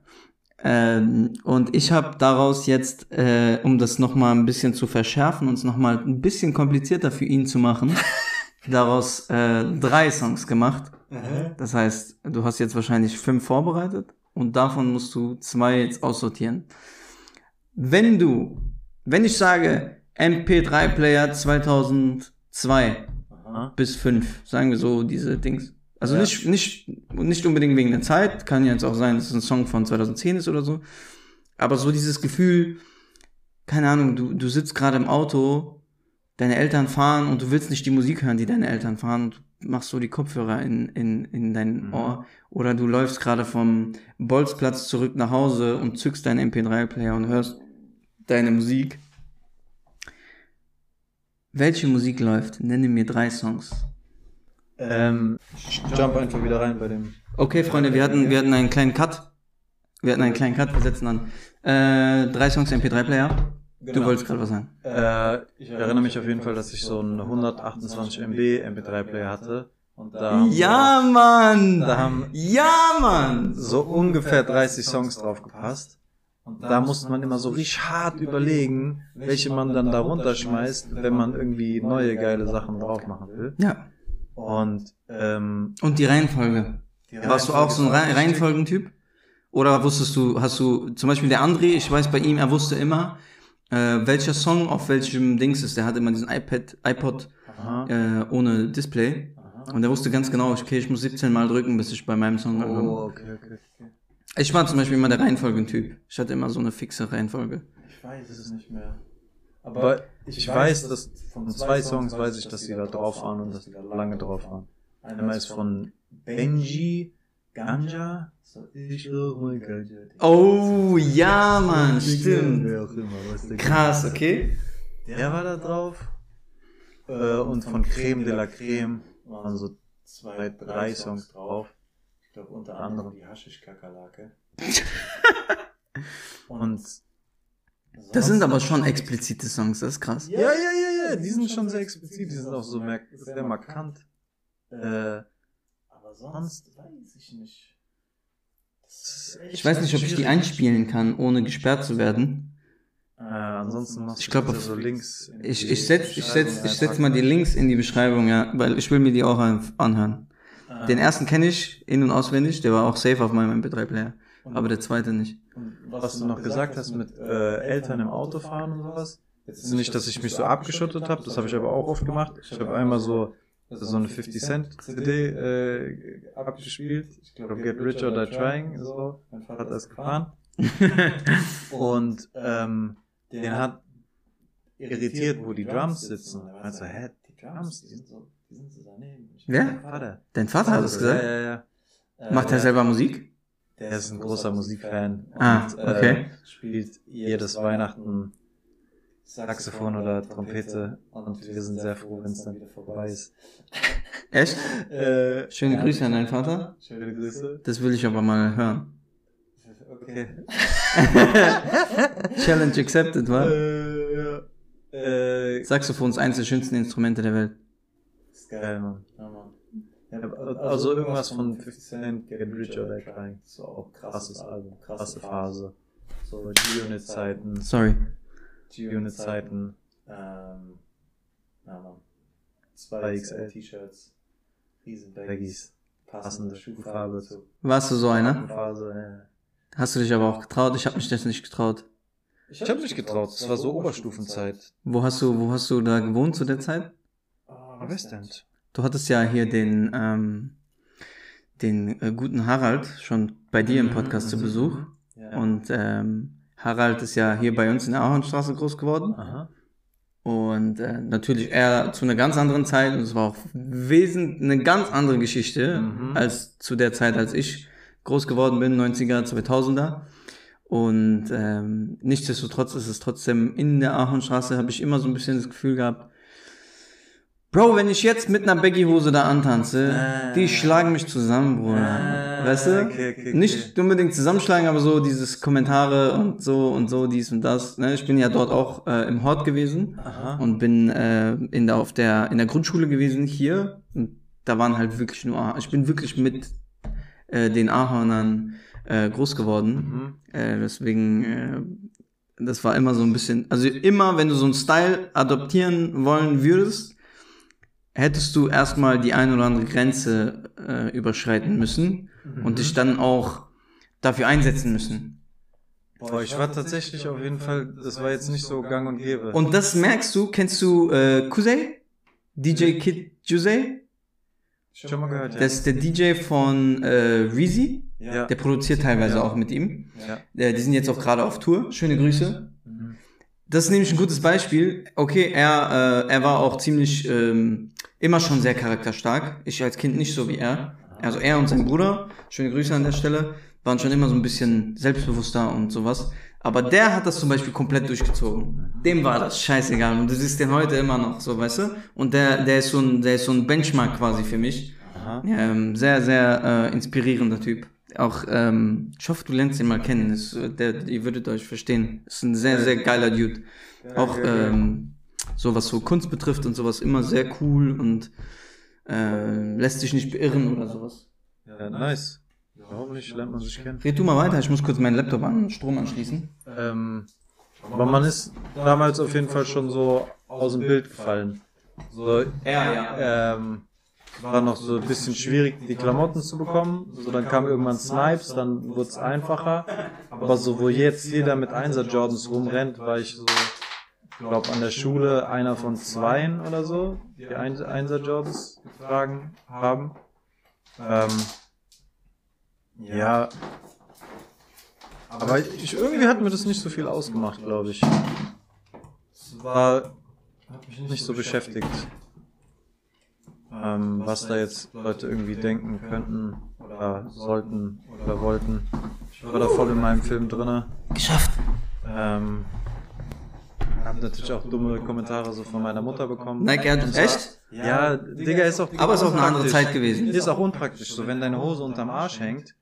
Ähm, und ich habe daraus jetzt, äh, um das nochmal ein bisschen zu verschärfen und es nochmal ein bisschen komplizierter für ihn zu machen, daraus äh, drei Songs gemacht. Das heißt, du hast jetzt wahrscheinlich fünf vorbereitet und davon musst du zwei jetzt aussortieren. Wenn du, wenn ich sage MP3-Player 2002 Aha. bis 5, sagen wir so diese Dings. Also Ja. nicht, nicht, nicht unbedingt wegen der Zeit, kann ja jetzt auch sein, dass es ein Song von 2010 ist oder so. Aber so dieses Gefühl, keine Ahnung, du, du sitzt gerade im Auto, deine Eltern fahren und du willst nicht die Musik hören, die deine Eltern fahren und du machst so die Kopfhörer in, in, in dein Mhm. Ohr. Oder du läufst gerade vom Bolzplatz zurück nach Hause und zückst deinen MP3-Player und hörst deine Musik. Welche Musik läuft? Nenne mir drei Songs. Ähm, ich jump einfach wieder rein bei dem. Okay, Freunde, wir hatten, wir hatten einen kleinen Cut. Wir hatten einen kleinen Cut, wir setzen an. Äh, drei Songs MP3-Player. Du Genau. wolltest gerade was sagen. Äh, ich erinnere mich auf jeden Fall, dass ich so einen 128 MB MP3-Player hatte. Und da Ja, Mann! Da haben- ja, Mann! so ungefähr 30 Songs drauf gepasst. Und da musste man immer so richtig hart überlegen, welche man dann da runterschmeißt, wenn man irgendwie neue geile Sachen drauf machen will. Ja. Und ähm, Und die Reihenfolge. die Warst du auch so ein Reihenfolge Reihenfolgentyp? Oder wusstest du, hast du, zum Beispiel der André, ich weiß bei ihm, er wusste immer, äh, welcher Song auf welchem Dings ist. Der hat immer diesen iPad, iPod Aha. äh, ohne Display. Und er wusste ganz genau, okay, ich muss 17 Mal drücken, bis ich bei meinem Song ankomme. Oh, okay, okay, okay. Ich war zum Beispiel immer der Reihenfolgentyp. Ich hatte immer so eine fixe Reihenfolge. Ich weiß es nicht mehr. Aber ich, weiß, dass von zwei Songs weiß ich, dass die da drauf waren und dass die da lange drauf waren. Einmal ist von Benji Ganja. So, ich Ganja. Oh, ja, Mann, stimmt. Krass, okay. Der war da drauf. Äh, und von Creme de la Creme waren so zwei, drei Songs drauf. Ich glaube unter anderem die Haschisch-Kakerlake. Und Das sind aber schon explizite Songs, das ist krass. ja, ja, ja, ja, die sind schon sehr explizit, die sind auch so sehr markant. Äh, Aber sonst weiß ich nicht. Ist Ich weiß nicht, ob ich die einspielen kann, ohne gesperrt zu werden. äh, ansonsten machst Ich du glaub, auf- so Links. in Ich, ich setz, ich setz, ich setz mal die Links in die Beschreibung, ja, weil ich will mir die auch an- anhören. Ah. Den ersten kenne ich in- und auswendig, der war auch safe auf meinem MP3-Player. Aber der zweite nicht. Und was du noch gesagt hast mit äh, Eltern im Auto fahren und sowas. Jetzt nicht, dass ich mich so abgeschottet habe, das habe ich aber auch oft gemacht. Ich habe einmal so so eine 50 Cent CD äh, abgespielt. Ich glaube Get Rich or Die Trying, so. Mein Vater ist gefahren. Und ähm, den hat irritiert, wo die Drums sitzen. Und er meinte so, hä, die Drums, die sind so, die sind so daneben. Mein Vater. Dein Vater hat es Ja, gesagt? ja, ja. Äh, Macht er selber Musik? Der ist ein großer Musikfan. Ah, und, okay. Äh, spielt jedes Weihnachten Saxophon oder Trompete. Und wir sind sehr froh, wenn es dann wieder vorbei ist. Echt? Äh, Schöne Grüße an deinen Vater. Schöne Grüße. Das will ich aber mal hören. Okay. Challenge accepted, wa? Äh, ja. Äh, Saxophon ist eines der schönsten Instrumente der Welt. ist geil, Mann. Ja, Mann. Ja, also irgendwas von 50 Cent, Get Rich or Die Trying. Das war auch krasses Album, krasse Phase. So G-Unit-Zeiten, Sorry. G-Unit-Zeiten, Ähm, ja, Mann. 2XL T-Shirts, riesen Baggies, passende Schuhfarbe zu Warst du so einer? Phase, ja. Hast du dich aber auch getraut? Ich habe mich das nicht getraut. Ich habe mich getraut, das war so Oberstufenzeit. Wo hast du, wo hast du da gewohnt zu der Zeit? Ah, Westend. Du hattest ja hier den, ähm, den äh, guten Harald schon bei dir im Podcast zu Besuch. Ja. Und ähm, Harald ist ja hier bei uns in der Ahornstraße groß geworden. Aha. Und äh, natürlich er zu einer ganz anderen Zeit und es war auch wesentlich eine ganz andere Geschichte Mhm. als zu der Zeit, als ich groß geworden bin, 90er, 2000er. Und ähm, nichtsdestotrotz ist es trotzdem in der Ahornstraße, habe ich immer so ein bisschen das Gefühl gehabt, Bro, wenn ich jetzt mit einer Baggy-Hose da antanze, Ah. die schlagen mich zusammen, Bruder. Ah, weißt du? okay, okay, okay. Nicht unbedingt zusammenschlagen, aber so dieses Kommentare und so und so, dies und das. Ne? Ich bin ja dort auch äh, im Hort gewesen Aha. und bin äh, in der auf der in der Grundschule gewesen hier und da waren halt wirklich nur Ah- ich bin wirklich mit äh, den Ahornern äh, groß geworden Mhm. äh, deswegen äh, das war immer so ein bisschen also immer wenn du so einen Style adoptieren wollen würdest hättest du erstmal die ein oder andere Grenze äh, überschreiten müssen und dich dann auch dafür einsetzen müssen Boah, ich war tatsächlich auf jeden Fall, das war jetzt nicht so gang und gäbe. Und das merkst du, kennst du äh, Kuzey? DJ Kid Jose? schon mal gehört, ja. Das ist der DJ von äh, Reezy. ja. Der produziert teilweise auch mit ihm. ja. Äh, die sind jetzt auch gerade auf Tour. Schöne Grüße. Das ist nämlich ein gutes Beispiel. Okay, er, äh, er war auch ziemlich ähm, immer schon sehr charakterstark. Ich als Kind nicht so wie er. Also er und sein Bruder, schöne Grüße an der Stelle, waren schon immer so ein bisschen selbstbewusster und sowas. Aber der hat das zum Beispiel komplett durchgezogen. Dem war das scheißegal. Und du siehst den heute immer noch, so weißt du? Und der, der ist so ein, der ist so ein Benchmark quasi für mich. Ähm, sehr, sehr äh, inspirierender Typ. Auch, ähm, ich hoffe, du lernst ihn mal kennen. Das, äh, der, ihr würdet euch verstehen. Ist ein sehr, sehr geiler Dude. Auch ähm, so was so Kunst betrifft und sowas immer sehr cool und äh, lässt sich nicht beirren oder sowas. Ja, nice. Warum nicht? Lernt man sich kennen. Red du mal weiter, ich muss kurz meinen Laptop an Strom anschließen. Ähm, aber man ist damals auf jeden Fall schon so aus dem Bild gefallen. So, Ja, ähm, war noch so ein bisschen schwierig, die Klamotten zu bekommen. So, dann kam irgendwann Snipes, dann wurde es einfacher. Aber so, wo jetzt jeder mit Einser Jordans rumrennt, war ich so, glaube an der Schule einer von zweien oder so, die Ein- Einser Jordans getragen haben. Ähm, ja. Aber ich, irgendwie hat mir das nicht so viel ausgemacht, glaube ich. Es war hat mich nicht so beschäftigt, ähm, was da jetzt Leute irgendwie denken könnten oder sollten oder wollten. Ich war da voll in meinem Film drinne. Geschafft. Ähm, hab natürlich auch dumme Kommentare so von meiner Mutter bekommen. Air, Und so- echt? Ja, Digga, ist auch. Aber ist auch eine andere. Zeit gewesen. Ist auch unpraktisch, so wenn deine Hose unterm Arsch hängt.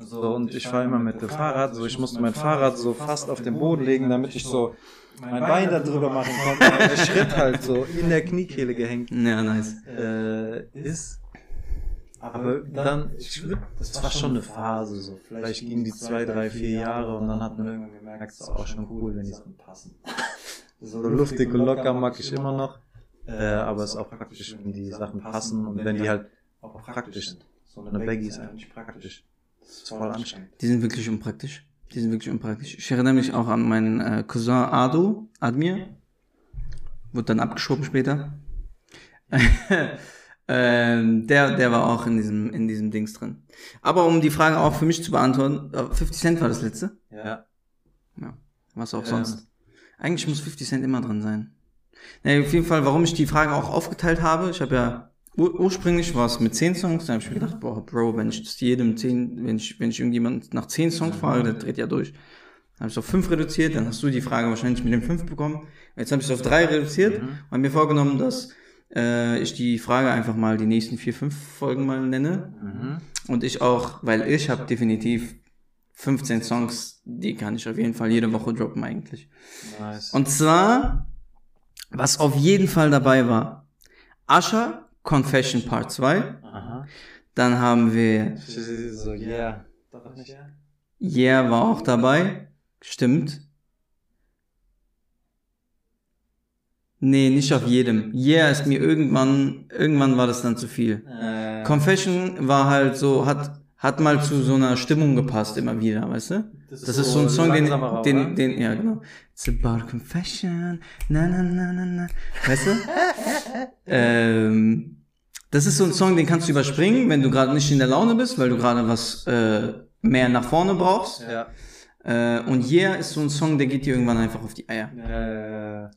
So, und ich fahre immer mit dem Fahrrad, so ich musste mein Fahrrad so fast auf den Boden legen, damit ich so mein Bein da drüber machen konnte, weil der Schritt halt so in der Kniekehle gehängt Ja, nice. äh, ist. Aber dann, ich das war schon eine Phase, so. Vielleicht gingen die zwei, drei, vier Jahre und dann hat man irgendwann gemerkt, es ist auch schon cool, wenn die Sachen passen. So luftig und locker mag ich immer noch. Äh, aber es ist auch praktisch, wenn die Sachen passen und wenn die halt auch praktisch sind. So eine Baggy ist eigentlich praktisch. Das ist voll anstrengend. Die sind wirklich unpraktisch. Die sind wirklich unpraktisch. Ich erinnere mich auch an meinen äh, Cousin Ado, Admir. Wurde dann abgeschoben später. ähm, der, der war auch in diesem, in diesem Dings drin. Aber um die Frage auch für mich zu beantworten, äh, 50 Cent war das letzte. Ja. Ja. Was auch Ähm. sonst. Eigentlich muss 50 Cent immer drin sein. Nee, auf jeden Fall, warum ich die Frage auch aufgeteilt habe, ich habe ja ur ursprünglich war es mit 10 Songs, dann habe ich mir gedacht, boah, Bro, wenn ich das jedem 10, wenn ich, wenn ich irgendjemand nach 10 Songs frage, der dreht ja durch. Dann habe ich es auf 5 reduziert, dann hast du die Frage wahrscheinlich mit den 5 bekommen. Jetzt habe ich es auf 3 reduziert und mir vorgenommen, dass äh, ich die Frage einfach mal die nächsten 4, 5 Folgen mal nenne. Mhm. Und ich auch, weil ich habe definitiv 15 Songs, die kann ich auf jeden Fall jede Woche droppen eigentlich. Nice. Und zwar, was auf jeden Fall dabei war, Asher, Confession Part 2. Aha. Dann haben wir So, yeah. Doch nicht, ja? Yeah war auch dabei. Stimmt. Nee, nicht auf jedem. Yeah ist mir irgendwann, irgendwann war das dann zu viel. Äh, Confession war halt so, hat, hat mal zu so einer Stimmung gepasst immer wieder, weißt du? Das ist so ein Song, den, den, den, ja, genau. It's about confession, na, na, na, na, na. Weißt du? ähm, das ist so ein Song, den kannst du überspringen, wenn du gerade nicht in der Laune bist, weil du gerade was äh, mehr nach vorne brauchst. Ja. Äh, und Yeah ist so ein Song, der geht dir irgendwann einfach auf die Eier. Äh,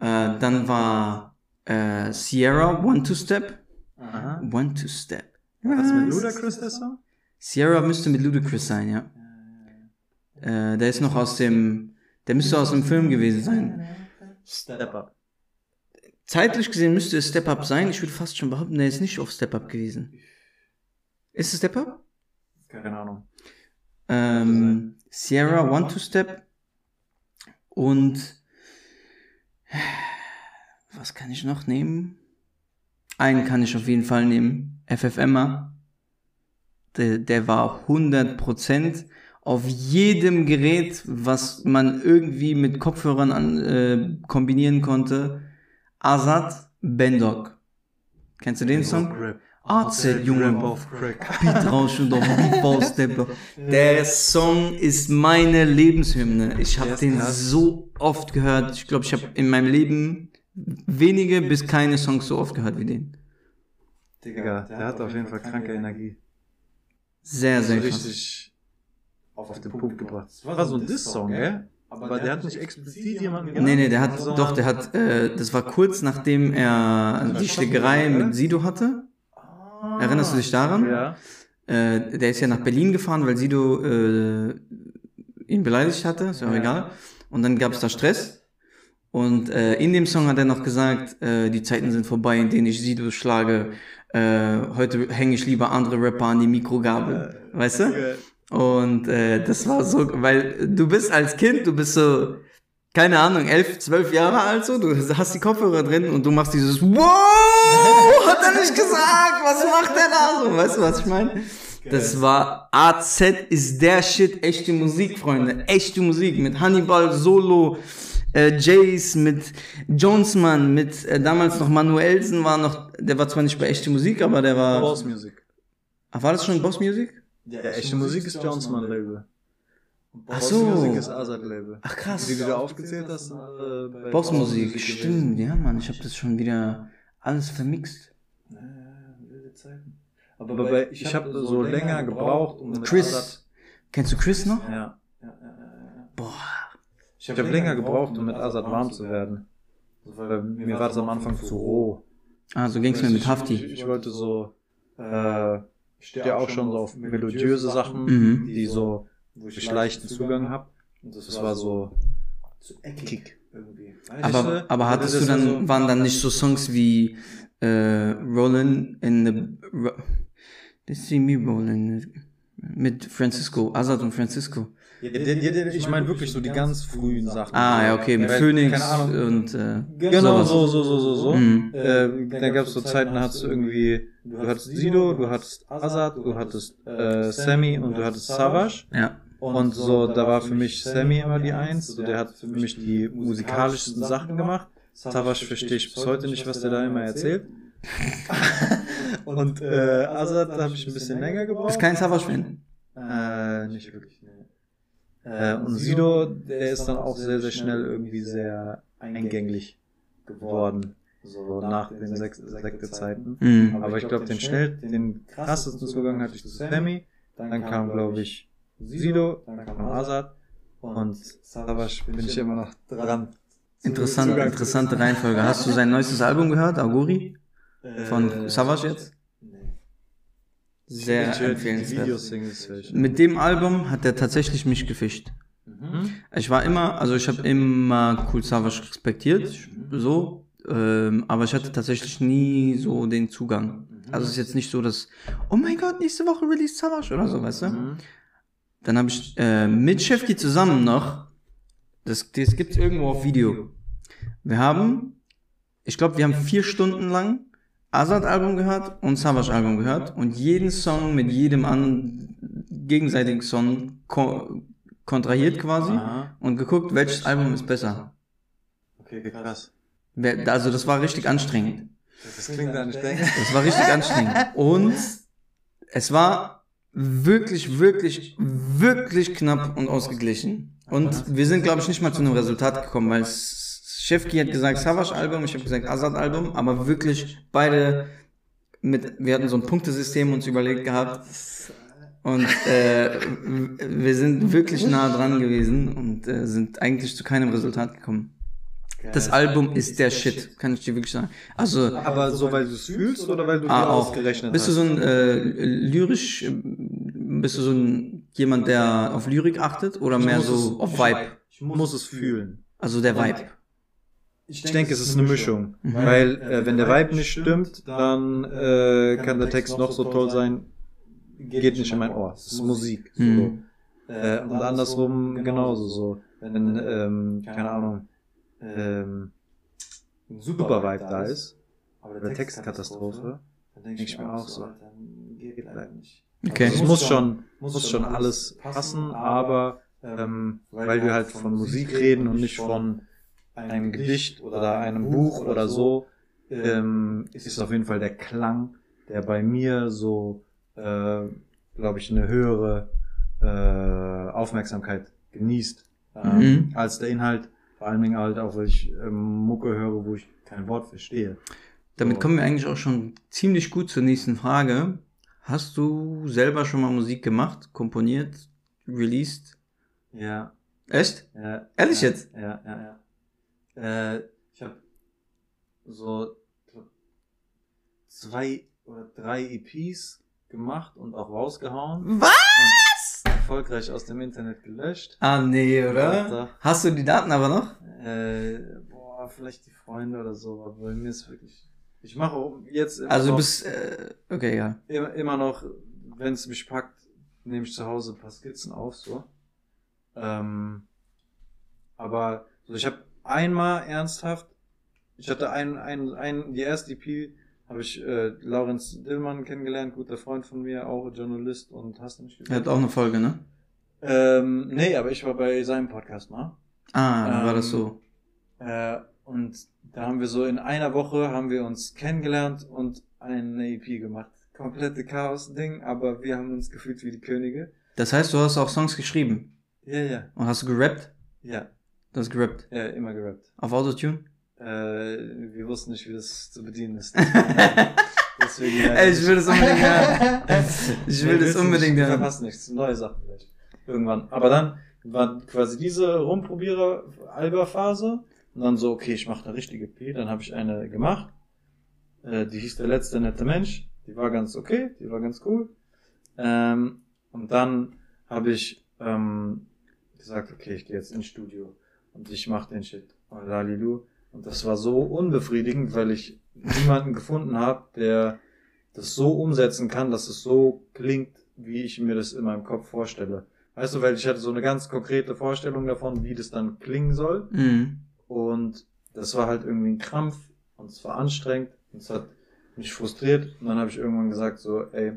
Äh, dann war äh, Sierra One Two Step. aha. One Two Step. Was mit Ludacris der Song? Sierra müsste mit Ludacris sein, ja. Äh, der ist noch aus dem, der müsste aus dem Film gewesen sein. Step Up. Zeitlich gesehen müsste es Step Up sein. Ich würde fast schon behaupten, der ist nicht auf Step Up gewesen. Ist es Step Up? Keine Ahnung. Ähm, Sierra One Two Step und was kann ich noch nehmen? Einen kann ich auf jeden Fall nehmen. FFMer. Der, der war 100% auf jedem Gerät, was man irgendwie mit Kopfhörern an, äh, kombinieren konnte. Azad Bendog. Kennst du den Song? AZ, Junge. Beat rauschen doch, Beat Baustepper. Der Song ist meine Lebenshymne. Ich habe den krass. so oft gehört. Ich glaube, ich habe in meinem Leben wenige bis keine Songs so oft gehört wie den. Digga, der hat auf jeden Fall kranke Energie. Sehr, So sehr krass. richtig auf den Punkt gebracht. Das war so ein Diss-Song, gell? Aber der hat nicht explizit jemanden Nee, nee, der hat, doch, der hat, äh, das war kurz nachdem er die Schlägerei mit Sido hatte. Erinnerst du dich daran? Ja. Äh, der ist ja nach Berlin gefahren, weil Sido äh, ihn beleidigt hatte, ist ja auch egal. Und dann gab es da Stress. Und äh, in dem Song hat er noch gesagt, äh, die Zeiten sind vorbei, in denen ich Sido schlage. Äh, heute hänge ich lieber andere Rapper an die Mikrogabel. Weißt du? Und äh, das war so, weil du bist als Kind, du bist so, keine Ahnung, elf, zwölf Jahre alt so, du hast die Kopfhörer drin und du machst dieses Wow, hat er nicht gesagt, was macht der da so? Weißt du, was ich meine? Das war AZ ist der Shit, echte Musik, Freunde, echte Musik mit Hannibal, Solo, äh, Jace, mit Jonesman, mit äh, damals noch Manuelsen war noch, der war zwar nicht bei echte Musik, aber der war. Boss Music. Ach, war das schon Boss Music? Ja, echte Musik ist Jonesman Label. Ach so. Music ist Azad Label. Ach krass. Die, die du aufgezählt hast, sind alle bei Bossmusik, gewesen. stimmt, ja Mann, ich habe das schon wieder alles vermixt. Ja, ja, wilde Zeiten. Aber bei, ich habe so länger gebraucht, um mit Chris. Azad, Kennst du Chris noch? ja, ja, ja. Boah. Ich habe länger gebraucht, um mit Azad warm zu werden. Weil mir war das am Anfang zu roh. Ah, so ging's mir mit Ich, Hafti. ich wollte so, äh, ich stehe auch schon so auf melodiöse Sachen, Mhm. die so, wo ich leichten Zugang habe. Und das war so zu eckig irgendwie. Aber, du? aber hattest Das du dann, so- waren dann nicht so Songs wie äh, Rollin' in the... They see me rollin' mit Francisco, Azad und Francisco. Ja, der, der, der, ich meine wirklich so die ganz frühen Sachen. Ah, ja, okay, mit Weil, Phoenix keine Ahnung, und äh, Genau, sowas. so, so, so, so, so. Mhm. Äh, dann gab es so Zeiten, da hattest du irgendwie, du hattest Sido, du hattest Azad, du hattest äh, Sammy und du hattest Savage. Ja. Und so, da war für mich Sammy immer die Eins. So, der hat für mich die musikalischsten Sachen gemacht. Savage verstehe ich bis heute nicht, was der da immer erzählt. Und äh, Azad habe ich ein bisschen länger gebraucht. Bist kein Savage-Fan? Äh, nicht wirklich. Äh, und Sido, der ist dann auch sehr, sehr schnell irgendwie sehr eingänglich geworden. So nach den sechs Sekte-Zeiten. Mhm. Aber ich glaube, den schnell, den krassesten Zugang hatte ich zu Sammy. Dann kam, glaube ich, Sido, dann kam Azad. Und Savage bin ich immer noch dran. Interessant, interessante Reihenfolge. Hast du sein neuestes Album gehört, Auguri? Von Äh, Savage jetzt? Sehr die empfehlenswert. Mit dem Album hat er tatsächlich mich gefischt. Mhm. Ich war immer, also ich habe immer Cool Savage respektiert, so, ähm, aber ich hatte tatsächlich nie so den Zugang. Also es ist jetzt nicht so, dass, oh mein Gott, nächste Woche release Savage oder so, weißt du? Mhm. Dann habe ich äh, mit Chefki zusammen noch, das, das gibt's irgendwo auf Video. Wir haben, ich glaube, wir haben vier Stunden lang Azad-Album gehört und Savage-Album gehört und jeden Song mit jedem anderen gegenseitigen Song ko kontrahiert quasi Aha. und geguckt, welches Album ist besser. Okay, krass. Also das war richtig anstrengend. Das klingt anstrengend. Das war richtig anstrengend. Und es war wirklich, wirklich, wirklich knapp und ausgeglichen. Und wir sind, glaube ich, nicht mal zu einem Resultat gekommen, weil Chefki hat gesagt Savage-Album, ich habe gesagt Azad-Album, aber wirklich beide mit, wir hatten so ein Punktesystem uns überlegt gehabt. Und äh, wir sind wirklich nah dran gewesen und äh, sind eigentlich zu keinem Resultat gekommen. Das Album ist der Shit, kann ich dir wirklich sagen. Also Aber so, weil du es fühlst oder weil du Ah, dir auch. ausgerechnet Bist du hast? so ein äh, lyrisch, bist du so ein jemand, der auf Lyrik achtet oder mehr so es- auf Vibe? Ich muss es fühlen. Also der Vibe. Ich denke, es ist eine Mischung. Weil, äh, wenn der Vibe nicht stimmt, dann äh, kann der Text noch so toll sein, geht nicht in mein Ohr. Es ist Musik. So. Mhm. Äh, und andersrum genauso so. Wenn, ähm, keine Ahnung, ähm, ein super Vibe da ist, aber der Text Katastrophe, dann denke ich mir auch so, dann geht leider nicht. Okay. Also es muss schon, muss schon alles passen, aber ähm, weil wir halt von Musik reden und nicht von einem Gedicht oder einem Buch oder so, ähm, ist auf jeden Fall der Klang, der bei mir so, äh, glaube ich, eine höhere äh, Aufmerksamkeit genießt ähm, Mhm. als der Inhalt. Vor allen Dingen halt auch, weil ich ähm, Mucke höre, wo ich kein Wort verstehe. Damit kommen wir eigentlich auch schon ziemlich gut zur nächsten Frage. Hast du selber schon mal Musik gemacht, komponiert, released? Ja, Echt? ja. Ehrlich ja, jetzt? Ja, ja, ja. Äh, ich habe so zwei oder drei EPs gemacht und auch rausgehauen. Was? Und erfolgreich aus dem Internet gelöscht. Ah, nee, oder? Doch. Hast du die Daten aber noch? Äh, boah, vielleicht die Freunde oder so, aber bei mir ist wirklich. Ich mache jetzt immer Also du noch, bist, äh, okay, ja. immer, immer noch, wenn es mich packt, nehme ich zu Hause ein paar Skizzen auf, so. Ähm, aber so, ich habe einmal ernsthaft, ich hatte ein, ein, ein, die erste EP habe ich äh, Laurenz Dillmann kennengelernt, guter Freund von mir, auch Journalist und hast du nicht Er hat auch eine Folge, ne? Ähm, nee, aber ich war bei seinem Podcast mal. Ah, dann war Ähm, das so. Äh, und da haben wir so in einer Woche haben wir uns kennengelernt und eine EP gemacht. Komplette Chaos-Ding, aber wir haben uns gefühlt wie die Könige. Das heißt, du hast auch Songs geschrieben Ja, ja, und hast du gerappt? ja, Du hast gerappt. ja, immer gerappt. Auf Autotune? Äh, wir wussten nicht, wie das zu bedienen ist. Deswegen, ja, Ey, ich will das unbedingt hören. Ich will Nee, das unbedingt hören. verpasst nichts. Neue Sachen vielleicht. Irgendwann. Aber dann war quasi diese Rumprobierer-Alba-Phase. Und dann so, okay, ich mache eine richtige P. Dann habe ich eine gemacht. Äh, die hieß Der letzte nette Mensch. Die war ganz okay. Die war ganz cool. Ähm, und dann habe ich ähm, gesagt, okay, ich gehe jetzt ins Studio. Und ich mache den Shit. Und Lalilu. Und das war so unbefriedigend, weil ich niemanden gefunden habe, der das so umsetzen kann, dass es so klingt, wie ich mir das in meinem Kopf vorstelle. Weißt du, weil ich hatte so eine ganz konkrete Vorstellung davon, wie das dann klingen soll. Mhm. Und das war halt irgendwie ein Krampf und es war anstrengend und es hat mich frustriert. Und dann habe ich irgendwann gesagt, so, ey,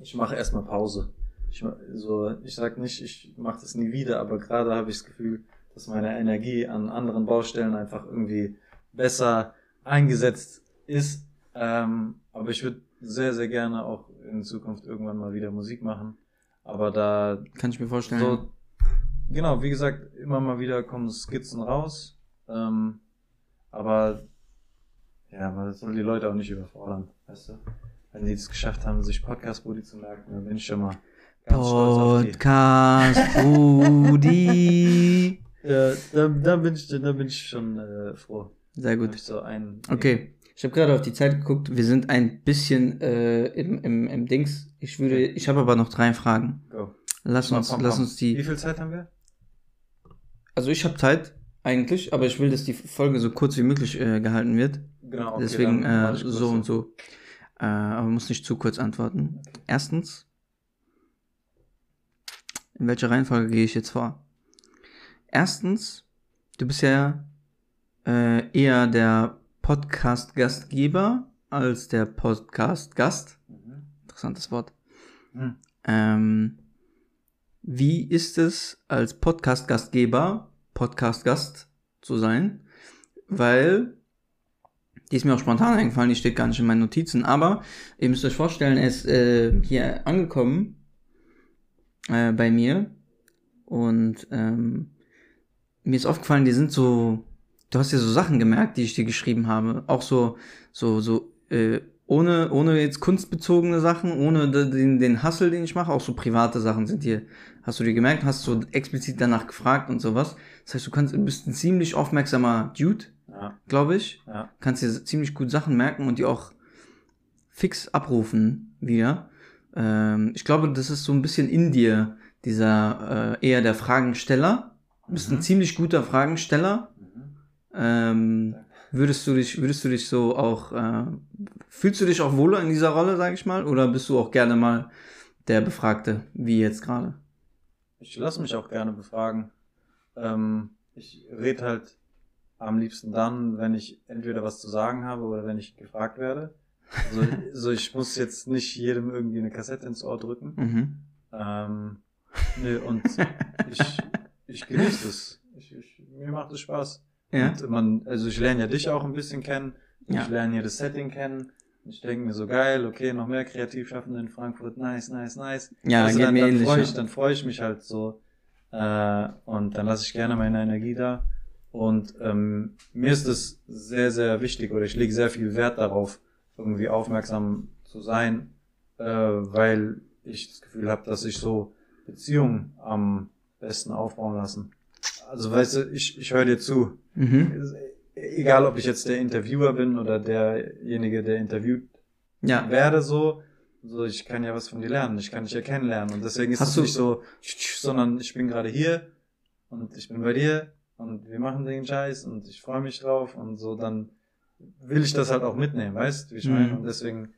ich mache erstmal Pause. Ich, so, ich sag nicht, ich mache das nie wieder, aber gerade habe ich das Gefühl, dass meine Energie an anderen Baustellen einfach irgendwie besser eingesetzt ist. Ähm, aber ich würde sehr, sehr gerne auch in Zukunft irgendwann mal wieder Musik machen. Aber da Kann ich mir vorstellen. so, genau, wie gesagt, immer mal wieder kommen Skizzen raus. Ähm, aber ja, man soll die Leute auch nicht überfordern, weißt du? Wenn die es geschafft haben, sich Podcast-Booty zu merken, dann bin ich schon mal ganz. Podcast Rudi. Ja, da, da bin ich, da bin ich schon äh, froh. Sehr gut. So einen, Okay. Ich habe gerade auf die Zeit geguckt. Wir sind ein bisschen äh, im, im, im Dings. Ich würde, ich habe aber noch drei Fragen. Go. Lass uns, komm, lass komm. uns Wie die. viel Zeit haben wir? Also ich habe Zeit eigentlich, aber ich will, dass die Folge so kurz wie möglich äh, gehalten wird. Genau, okay, Deswegen äh, so und so. Äh, aber muss nicht zu kurz antworten. Erstens, in welcher Reihenfolge gehe ich jetzt vor? Erstens, du bist ja äh, eher der Podcast-Gastgeber als der Podcast-Gast. Mhm. Interessantes Wort. Hm. Ähm, wie ist es als Podcast-Gastgeber, Podcast-Gast zu sein? Weil, die ist mir auch spontan eingefallen, die steht gar nicht in meinen Notizen, aber ihr müsst euch vorstellen, er ist äh, hier angekommen äh, bei mir und ähm, mir ist aufgefallen, die sind so, du hast dir so Sachen gemerkt, die ich dir geschrieben habe, auch so, so, so, äh, ohne, ohne jetzt kunstbezogene Sachen, ohne de- den, den Hassel, den ich mache, auch so private Sachen sind hier, hast du dir gemerkt, hast so explizit danach gefragt und sowas. Das heißt, du kannst, du bist ein ziemlich aufmerksamer Dude, Ja, glaube ich. ja. Kannst dir ziemlich gut Sachen merken und die auch fix abrufen wieder. Ähm, ich glaube, das ist so ein bisschen in dir, dieser äh, eher der Fragensteller. Du bist ein Mhm. ziemlich guter Fragensteller. Mhm. Ähm, würdest du dich, würdest du dich so auch, äh, fühlst du dich auch wohler in dieser Rolle, sag ich mal, oder bist du auch gerne mal der Befragte, wie jetzt gerade? Ich lasse mich auch gerne befragen. Ähm, ich rede halt am liebsten dann, wenn ich entweder was zu sagen habe oder wenn ich gefragt werde. Also, also ich muss jetzt nicht jedem irgendwie eine Kassette ins Ohr drücken. Mhm. Ähm, nee, und ich, ich genieße es. Ich, ich, mir macht es Spaß. Ja. Und man, also ich lerne ja dich auch ein bisschen kennen. Ja. Ich lerne hier das Setting kennen. Ich denke mir so geil, okay, noch mehr Kreativschaffende in Frankfurt, nice, nice, nice. Ja, Also dann, dann freue ich, dann freue ich mich halt so. Äh, und dann lasse ich gerne meine Energie da. Und ähm, mir ist es sehr, sehr wichtig oder ich lege sehr viel Wert darauf, irgendwie aufmerksam zu sein, äh, weil ich das Gefühl habe, dass ich so Beziehungen am besten aufbauen lassen. Also weißt du, ich, ich höre dir zu. Mhm. Egal, ob ich jetzt der Interviewer bin oder derjenige, der interviewt Ja. werde so, so ich kann ja was von dir lernen, ich kann dich ja kennenlernen und deswegen ist es nicht so, sondern ich bin gerade hier und ich bin bei dir und wir machen den Scheiß und ich freue mich drauf und so, dann will ich das halt auch mitnehmen, weißt du, wie ich Mhm. meine? Und deswegen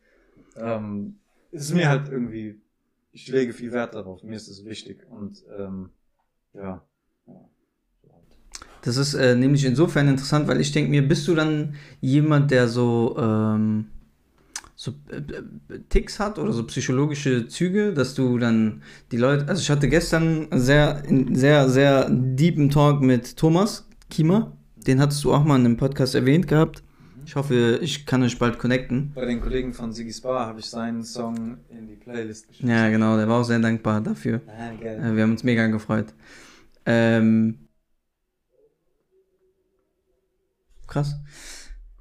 ähm, ist es mir halt irgendwie, ich lege viel Wert darauf, mir ist es wichtig und ähm, ja. Das ist äh, nämlich insofern interessant, weil ich denke mir, bist du dann jemand, der so, ähm, so äh, äh, Ticks hat oder so psychologische Züge, dass du dann die Leute, also ich hatte gestern sehr, sehr, sehr deepen Talk mit Thomas Kiemer, Den hattest du auch mal in einem Podcast erwähnt gehabt. Ich hoffe, ich kann euch bald connecten. Bei den Kollegen von Ziggy Spa habe ich seinen Song in die Playlist geschrieben. Ja, genau, der war auch sehr dankbar dafür. Ah, geil. Äh, Wir haben uns mega gefreut. Ähm, krass.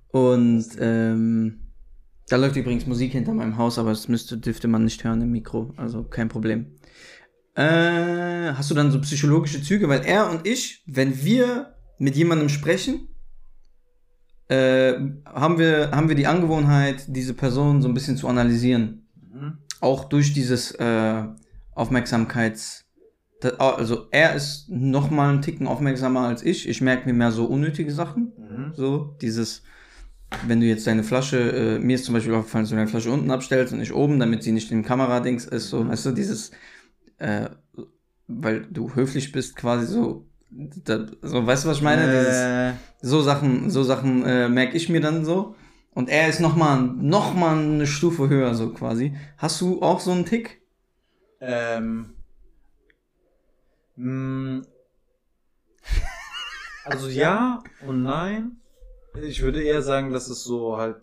Und ähm, da läuft übrigens Musik hinter meinem Haus, aber das müsste, dürfte man nicht hören im Mikro, also kein Problem. Äh, hast du dann so psychologische Züge? Weil er und ich, wenn wir mit jemandem sprechen, äh, haben, wir, haben wir die Angewohnheit, diese Person so ein bisschen zu analysieren Mhm. auch durch dieses äh, Aufmerksamkeits... da- Also er ist noch mal einen Ticken aufmerksamer als ich. Ich merke mir mehr so unnötige Sachen. Mhm. So dieses, wenn du jetzt deine Flasche, äh, mir ist zum Beispiel aufgefallen, dass du deine Flasche unten abstellst und nicht oben, damit sie nicht im Kameradings ist. So, weißt du, dieses, äh, weil du höflich bist, quasi so. Da, so, weißt du, was ich meine? Dieses, Äh, so Sachen, so Sachen äh, merke ich mir dann so. Und er ist nochmal noch mal eine Stufe höher, so quasi. Hast du auch so einen Tick? Ähm, also ja und nein. Ich würde eher sagen, dass es so halt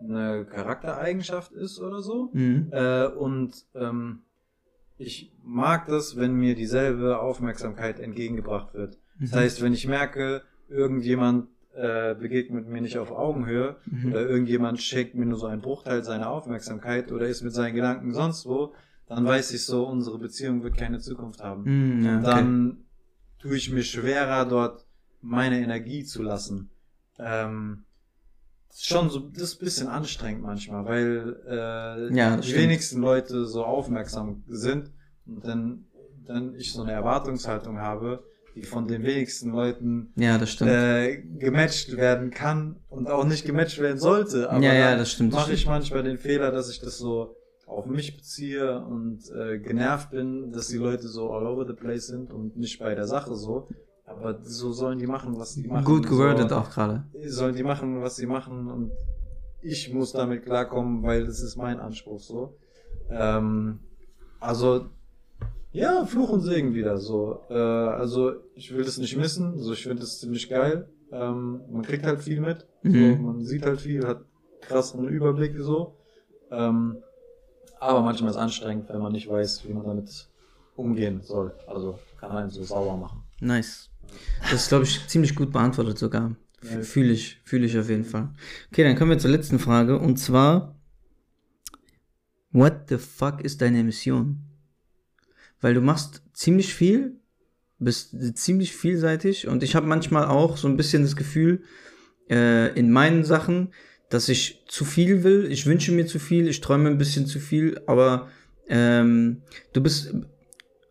eine Charaktereigenschaft ist oder so. Mhm. Äh, und ähm, ich mag das, wenn mir dieselbe Aufmerksamkeit entgegengebracht wird. Das Mhm. heißt, wenn ich merke, irgendjemand äh, begegnet mir nicht auf Augenhöhe Mhm. oder irgendjemand schenkt mir nur so einen Bruchteil seiner Aufmerksamkeit oder ist mit seinen Gedanken sonst wo, dann weiß ich so, unsere Beziehung wird keine Zukunft haben. Mhm, ja, okay. dann tue ich mir schwerer, dort meine Energie zu lassen. Ähm, das ist schon so, das ist ein bisschen anstrengend manchmal, weil äh, Ja, die stimmt. wenigsten Leute so aufmerksam sind und dann, dann ich so eine Erwartungshaltung habe, die von den wenigsten Leuten Ja, das stimmt. äh, gematcht werden kann und auch nicht gematcht werden sollte. Aber ja, ja, dann das stimmt. Mache ich manchmal den Fehler, dass ich das so auf mich beziehe und äh, genervt bin, dass die Leute so all over the place sind und nicht bei der Sache so. Aber so sollen die machen, was die machen. Gut gewordet so, auch gerade. Sollen die machen, was sie machen und ich muss damit klarkommen, weil das ist mein Anspruch so. Ähm, also ja, Fluch und Segen wieder so. Äh, also ich will das nicht missen, so ich finde das ziemlich geil. Ähm, man kriegt halt viel mit, so, Mhm. man sieht halt viel, hat krassen Überblick so. Ähm, aber manchmal ist es anstrengend, wenn man nicht weiß, wie man damit umgehen soll. Also kann einen so sauer machen. Nice. Das ist, glaube ich, ziemlich gut beantwortet sogar. Ja. Fühle ich, fühle ich auf jeden Fall. Okay, dann kommen wir zur letzten Frage und zwar, what the fuck ist deine Mission? Weil du machst ziemlich viel, bist ziemlich vielseitig und ich habe manchmal auch so ein bisschen das Gefühl äh, in meinen Sachen, dass ich zu viel will. Ich wünsche mir zu viel, ich träume ein bisschen zu viel, aber ähm, du bist,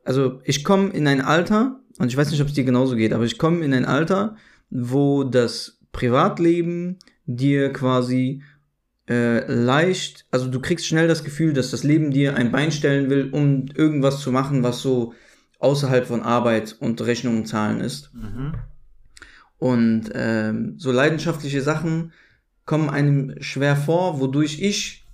also ich komme in ein Alter, und ich weiß nicht, ob es dir genauso geht, aber ich komme in ein Alter, wo das Privatleben dir quasi äh, leicht, also du kriegst schnell das Gefühl, dass das Leben dir ein Bein stellen will, um irgendwas zu machen, was so außerhalb von Arbeit und Rechnungen zahlen ist. Und ähm, so leidenschaftliche Sachen kommen einem schwer vor, wodurch ich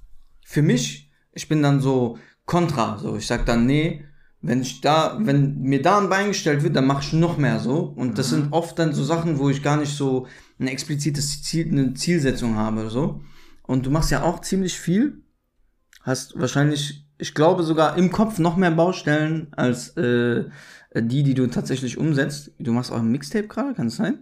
für mich, ich bin dann so kontra, so ich sag dann nee, wenn ich da, wenn mir da ein Bein gestellt wird, dann mache ich noch mehr so. Und das sind oft dann so Sachen, wo ich gar nicht so ein explizites Ziel, eine Zielsetzung habe oder so. Und du machst ja auch ziemlich viel, hast wahrscheinlich, ich glaube sogar im Kopf noch mehr Baustellen als äh, die, die du tatsächlich umsetzt. Du machst auch ein Mixtape gerade, kann es sein?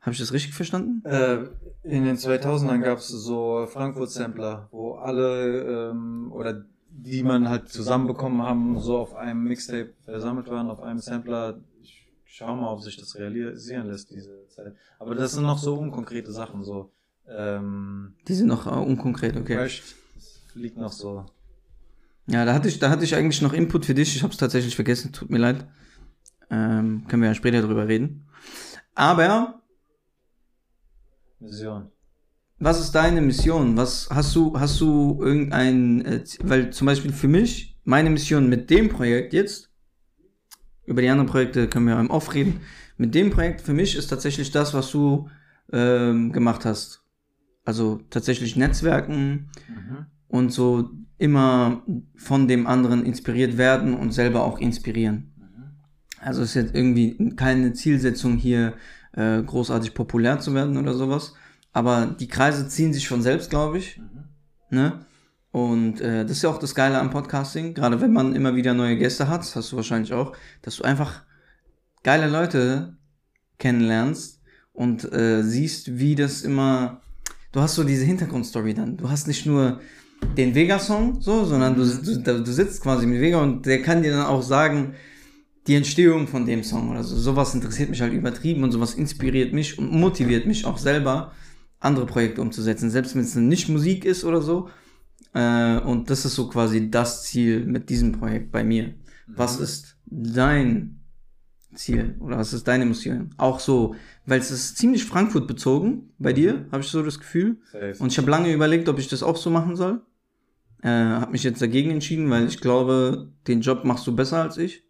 Habe ich das richtig verstanden? Äh, in den 2000ern gab es so Frankfurt-Sampler, wo alle ähm, oder die man halt zusammenbekommen haben, so auf einem Mixtape versammelt waren, auf einem Sampler. Ich schau mal, ob sich das realisieren lässt, diese Zeit. Aber das sind noch so unkonkrete Sachen, so. Ähm, Die sind noch äh, unkonkret, okay. Crashed, das liegt noch so. Ja, da hatte ich, da hatte ich eigentlich noch Input für dich. Ich habe es tatsächlich vergessen. Tut mir leid. Ähm, können wir ja später drüber reden. Aber Mission. was ist deine Mission? Was hast du, hast du irgendein, äh, weil zum Beispiel für mich, meine Mission mit dem Projekt jetzt, über die anderen Projekte können wir im Off reden, mit dem Projekt für mich ist tatsächlich das, was du ähm, gemacht hast. Also tatsächlich Netzwerken Mhm. und so immer von dem anderen inspiriert werden und selber auch inspirieren. Also es ist jetzt irgendwie keine Zielsetzung hier, äh, großartig populär zu werden oder sowas. Aber die Kreise ziehen sich von selbst, glaube ich. Ne? Und äh, das ist ja auch das Geile am Podcasting, gerade wenn man immer wieder neue Gäste hat, das hast du wahrscheinlich auch, dass du einfach geile Leute kennenlernst und äh, siehst, wie das immer. Du hast so diese Hintergrundstory dann. Du hast nicht nur den Vega-Song, so, sondern du, du, du sitzt quasi mit Vega und der kann dir dann auch sagen, die Entstehung von dem Song oder so. Sowas interessiert mich halt übertrieben und sowas inspiriert mich und motiviert mich auch selber, andere Projekte umzusetzen, selbst wenn es nicht Musik ist oder so. Äh, und das ist so quasi das Ziel mit diesem Projekt bei mir. Was ist dein Ziel oder was ist deine Mission? Auch so, weil es ist ziemlich Frankfurt bezogen bei dir, habe ich so das Gefühl. Und ich habe lange überlegt, ob ich das auch so machen soll. Äh, habe mich jetzt dagegen entschieden, weil ich glaube, den Job machst du besser als ich.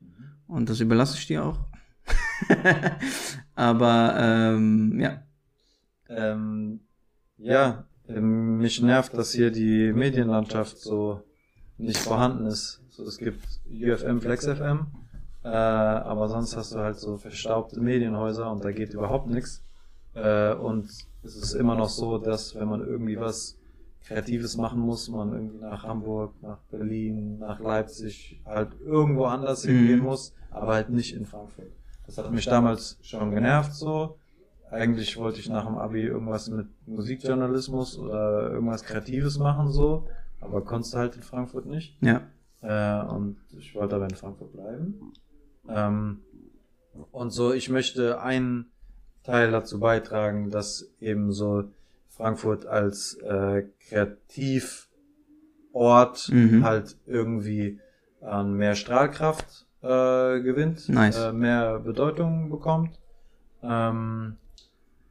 Und das überlasse ich dir auch. Aber ähm, ja. Ähm, ja, ähm, mich nervt, dass hier die Medienlandschaft so nicht vorhanden ist. So, es gibt UFM, FlexFM, äh, aber sonst hast du halt so verstaubte Medienhäuser und da geht überhaupt nichts. Äh, und es ist immer noch so, dass wenn man irgendwie was Kreatives machen muss, man irgendwie nach Hamburg, nach Berlin, nach Leipzig, halt irgendwo anders hingehen Mhm. muss, aber halt nicht in Frankfurt. Das hat mich damals schon genervt so. Eigentlich wollte ich nach dem Abi irgendwas mit Musikjournalismus oder irgendwas Kreatives machen so, aber konntest halt in Frankfurt nicht. Ja. Äh, und ich wollte aber in Frankfurt bleiben. Ähm, und so, ich möchte einen Teil dazu beitragen, dass eben so Frankfurt als äh, Kreativort Mhm. halt irgendwie an mehr Strahlkraft äh, gewinnt, Nice. äh, mehr Bedeutung bekommt. Ähm,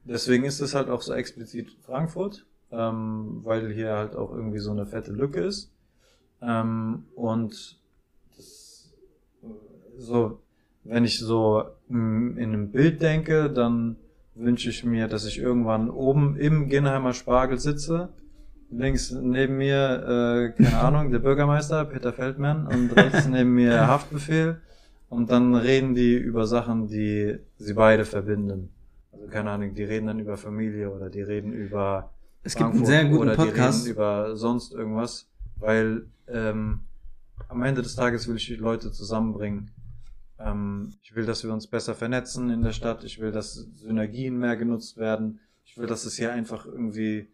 deswegen ist es halt auch so explizit Frankfurt, ähm, weil hier halt auch irgendwie so eine fette Lücke ist. Ähm, und das, äh, so, wenn ich so mm, in einem Bild denke, dann wünsche ich mir, dass ich irgendwann oben im Ginnheimer Spargel sitze. Links neben mir, äh, keine Ahnung, der Bürgermeister, Peter Feldmann, und rechts neben mir Haftbefehl. Und dann reden die über Sachen, die sie beide verbinden. Also keine Ahnung, die reden dann über Familie oder die reden über Es gibt einen Frankfurt sehr guten oder Podcast. Die reden über sonst irgendwas, weil ähm, am Ende des Tages will ich die Leute zusammenbringen. Ähm, ich will, dass wir uns besser vernetzen in der Stadt. Ich will, dass Synergien mehr genutzt werden. Ich will, dass es hier einfach irgendwie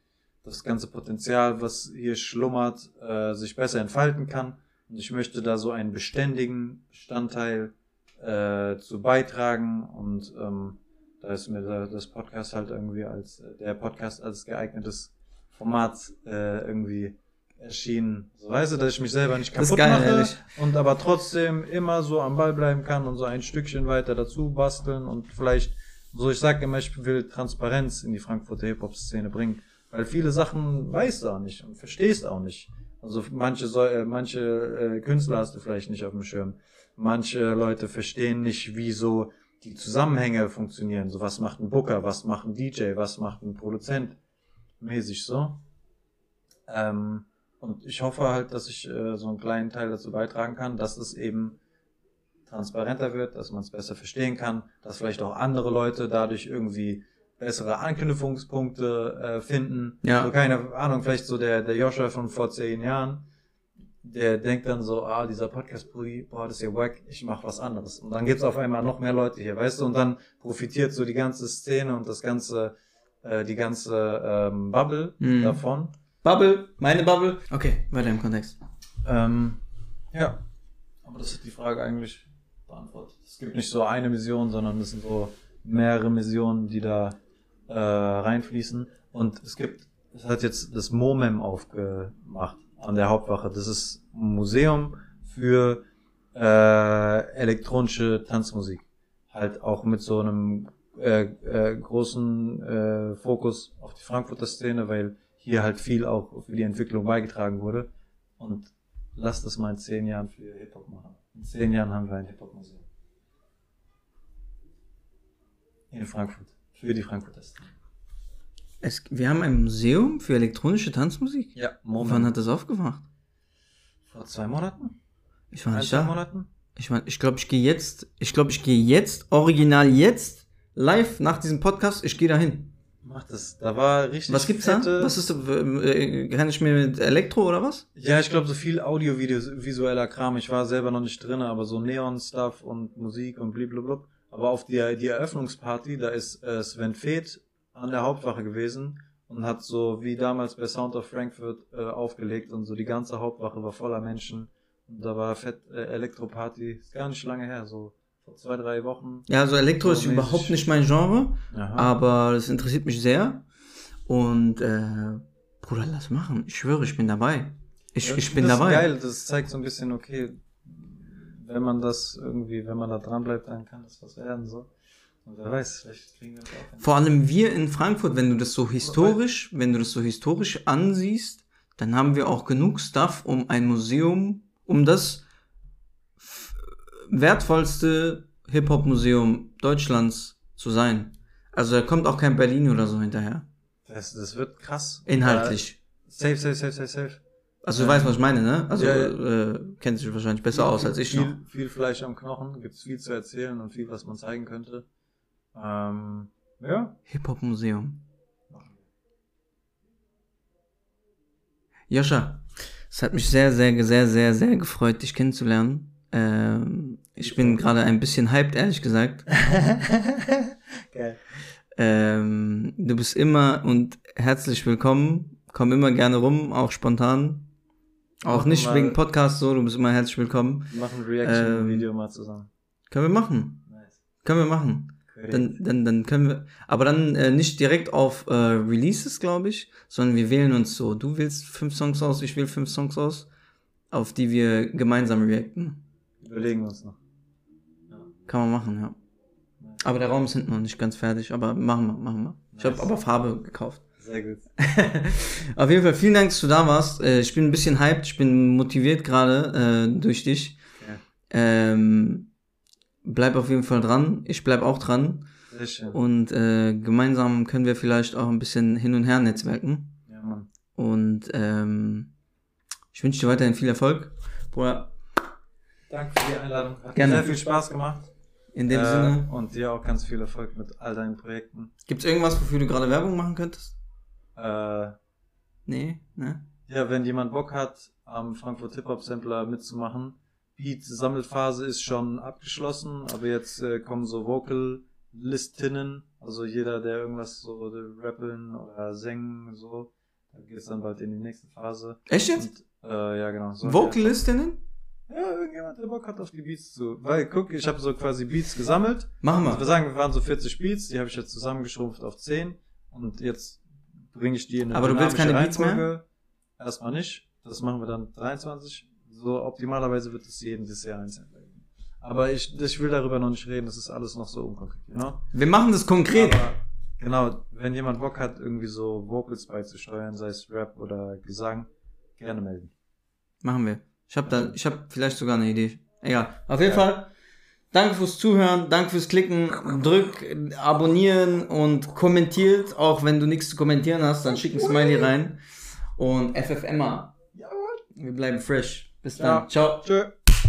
das ganze Potenzial, was hier schlummert, äh, sich besser entfalten kann. Und ich möchte da so einen beständigen Bestandteil äh, zu beitragen. Und ähm, da ist mir da, das Podcast halt irgendwie als äh, der Podcast als geeignetes Format äh, irgendwie erschienen. So weißt du, dass ich mich selber nicht kaputt geil, mache ehrlich. und aber trotzdem immer so am Ball bleiben kann und so ein Stückchen weiter dazu basteln und vielleicht so ich sage immer, ich will Transparenz in die Frankfurter Hip-Hop-Szene bringen, weil viele Sachen weißt du auch nicht und verstehst auch nicht. Also manche äh, manche äh, Künstler hast du vielleicht nicht auf dem Schirm. Manche Leute verstehen nicht, wie so die Zusammenhänge funktionieren. So was macht ein Booker, was macht ein DJ, was macht ein Produzent, mäßig so. Ähm, und ich hoffe halt, dass ich äh, so einen kleinen Teil dazu beitragen kann, dass es eben transparenter wird, dass man es besser verstehen kann, dass vielleicht auch andere Leute dadurch irgendwie bessere Anknüpfungspunkte äh, finden. Ja. So keine Ahnung, vielleicht so der, der Joscha von vor zehn Jahren, der denkt dann so, ah, dieser podcast boah, das ist ja wack, ich mach was anderes. Und dann gibt's auf einmal noch mehr Leute hier, weißt du, und dann profitiert so die ganze Szene und das ganze, äh, die ganze ähm, Bubble Mhm. davon. Bubble, meine Bubble. Okay, weiter im Kontext. Ähm, ja. Aber das ist die Frage eigentlich beantwortet. Es gibt nicht so eine Mission, sondern es sind so mehrere Missionen, die da äh, reinfließen. Und es gibt, es hat jetzt das MOMEM aufgemacht an der Hauptwache. Das ist ein Museum für äh, elektronische Tanzmusik. Halt auch mit so einem äh, äh, großen äh, Fokus auf die Frankfurter Szene, weil hier halt viel auch für die Entwicklung beigetragen wurde. Und lass das mal in zehn Jahren für Hip-Hop machen. In zehn Jahren haben wir ein Hip-Hop-Museum. In Frankfurt. Für die Frankfurter Szene. Es, wir haben ein Museum für elektronische Tanzmusik. Ja, Wann hat das aufgemacht? Vor zwei Monaten? Ich war nicht zwei da. Monaten? Ich mein, ich glaube, ich gehe jetzt, ich glaube, ich gehe jetzt, original jetzt, live nach diesem Podcast, ich gehe dahin. Mach das. Da war richtig. Was gibt's fette, da? Was ist, äh, kann ich mir mit Elektro oder was? Ja, ich glaube, so viel audiovisueller Kram. Ich war selber noch nicht drin, aber so Neon-Stuff und Musik und blablabla. Aber auf die, die Eröffnungsparty, da ist äh, Sven Feth an der Hauptwache gewesen und hat so wie damals bei Sound of Frankfurt äh, aufgelegt und so die ganze Hauptwache war voller Menschen. Und da war fett äh, Elektroparty. Ist gar nicht lange her, so vor zwei, drei Wochen. Ja, also Elektro ist überhaupt nicht mein Genre, Aha. aber das interessiert mich sehr. Und, äh, Bruder, lass machen. Ich schwöre, ich bin dabei. Ich, Ja, ich bin das dabei. Ist geil, das zeigt so ein bisschen, okay, wenn man das irgendwie, wenn man da dran bleibt, dann kann das was werden, so. Und wer weiß, vielleicht kriegen wir das auch hin. Vor allem wir in Frankfurt, wenn du das so historisch, wenn du das so historisch ansiehst, dann haben wir auch genug Stuff, um ein Museum, um das wertvollste Hip-Hop-Museum Deutschlands zu sein. Also da kommt auch kein Berlin oder so hinterher. Das, das wird krass. Inhaltlich. Äh, safe, safe, safe, safe, safe. Also du weißt, was ich meine, ne? Also Ja, ja. Äh, kennt sich wahrscheinlich besser aus als ich viel, noch. Viel Fleisch am Knochen, gibt's viel zu erzählen und viel, was man zeigen könnte. Ähm, ja. Hip-Hop-Museum. Joscha, es hat mich sehr, sehr, sehr, sehr, sehr gefreut, dich kennenzulernen. Ähm, ich bin gerade ein bisschen hyped, ehrlich gesagt. Geil. Ähm, du bist immer und herzlich willkommen. Komm immer gerne rum, auch spontan. Auch Machen nicht wegen Podcast so, du bist immer herzlich willkommen. Wir machen ein Ähm, Reaction-Video mal zusammen. Können wir machen. Nice. Können wir machen. Dann, dann, dann können wir, aber dann äh, nicht direkt auf äh, Releases, glaube ich, sondern wir wählen uns so. Du wählst fünf Songs aus, ich wähle fünf Songs aus, auf die wir gemeinsam reacten. Überlegen wir uns noch. Kann man machen, ja. Aber der Raum ist hinten noch nicht ganz fertig, aber machen wir, machen wir. Ich habe Nice. aber Farbe gekauft. Sehr gut. Auf jeden Fall vielen Dank, dass du da warst. Äh, ich bin ein bisschen hyped, ich bin motiviert gerade äh, durch dich. Ja. Ähm, bleib auf jeden Fall dran. Ich bleib auch dran. Sehr schön. Und äh, gemeinsam können wir vielleicht auch ein bisschen hin und her netzwerken. Ja, Mann. Und ähm, ich wünsche dir weiterhin viel Erfolg. Bruder, Danke für die Einladung. Hat Gerne. sehr viel Spaß gemacht. in dem Äh, Sinne, Und dir auch ganz viel Erfolg mit all deinen Projekten. gibt's irgendwas, wofür du gerade Werbung machen könntest? Äh, Nee, ne? ja, wenn jemand Bock hat, am Frankfurt Hip Hop Sampler mitzumachen. Beat Sammelphase ist schon abgeschlossen, aber jetzt äh, kommen so Vocal-Listinnen, also jeder, der irgendwas so rappeln oder singen, so, da geht es dann bald in die nächste Phase. Echt jetzt? Und, äh, ja, genau. So Vocalistinnen? Ja, irgendjemand, der Bock hat auf die Beats zu. Weil, guck, ich habe so quasi Beats gesammelt. Machen Also wir wir. sagen, wir waren so 40 Beats, die habe ich jetzt zusammengeschrumpft auf 10 und jetzt bringe ich die in eine Aber du willst keine Beats mehr? Erstmal nicht. Das machen wir dann 23. So optimalerweise wird es jedes Jahr einzeln geben. Aber ich, ich will darüber noch nicht reden, das ist alles noch so unkonkret. Genau. Wir machen das konkret. Aber, genau, wenn jemand Bock hat, irgendwie so Vocals beizusteuern, sei es Rap oder Gesang, gerne melden. Machen wir. Ich habe da, ich habe vielleicht sogar eine Idee. Egal. Auf jeden Ja. Fall. Danke fürs Zuhören, danke fürs Klicken, drück abonnieren und kommentiert. Auch wenn du nichts zu kommentieren hast, dann schick ein Smiley rein. Und FFMA. Wir bleiben fresh. Bis dann. Ciao. Tschö.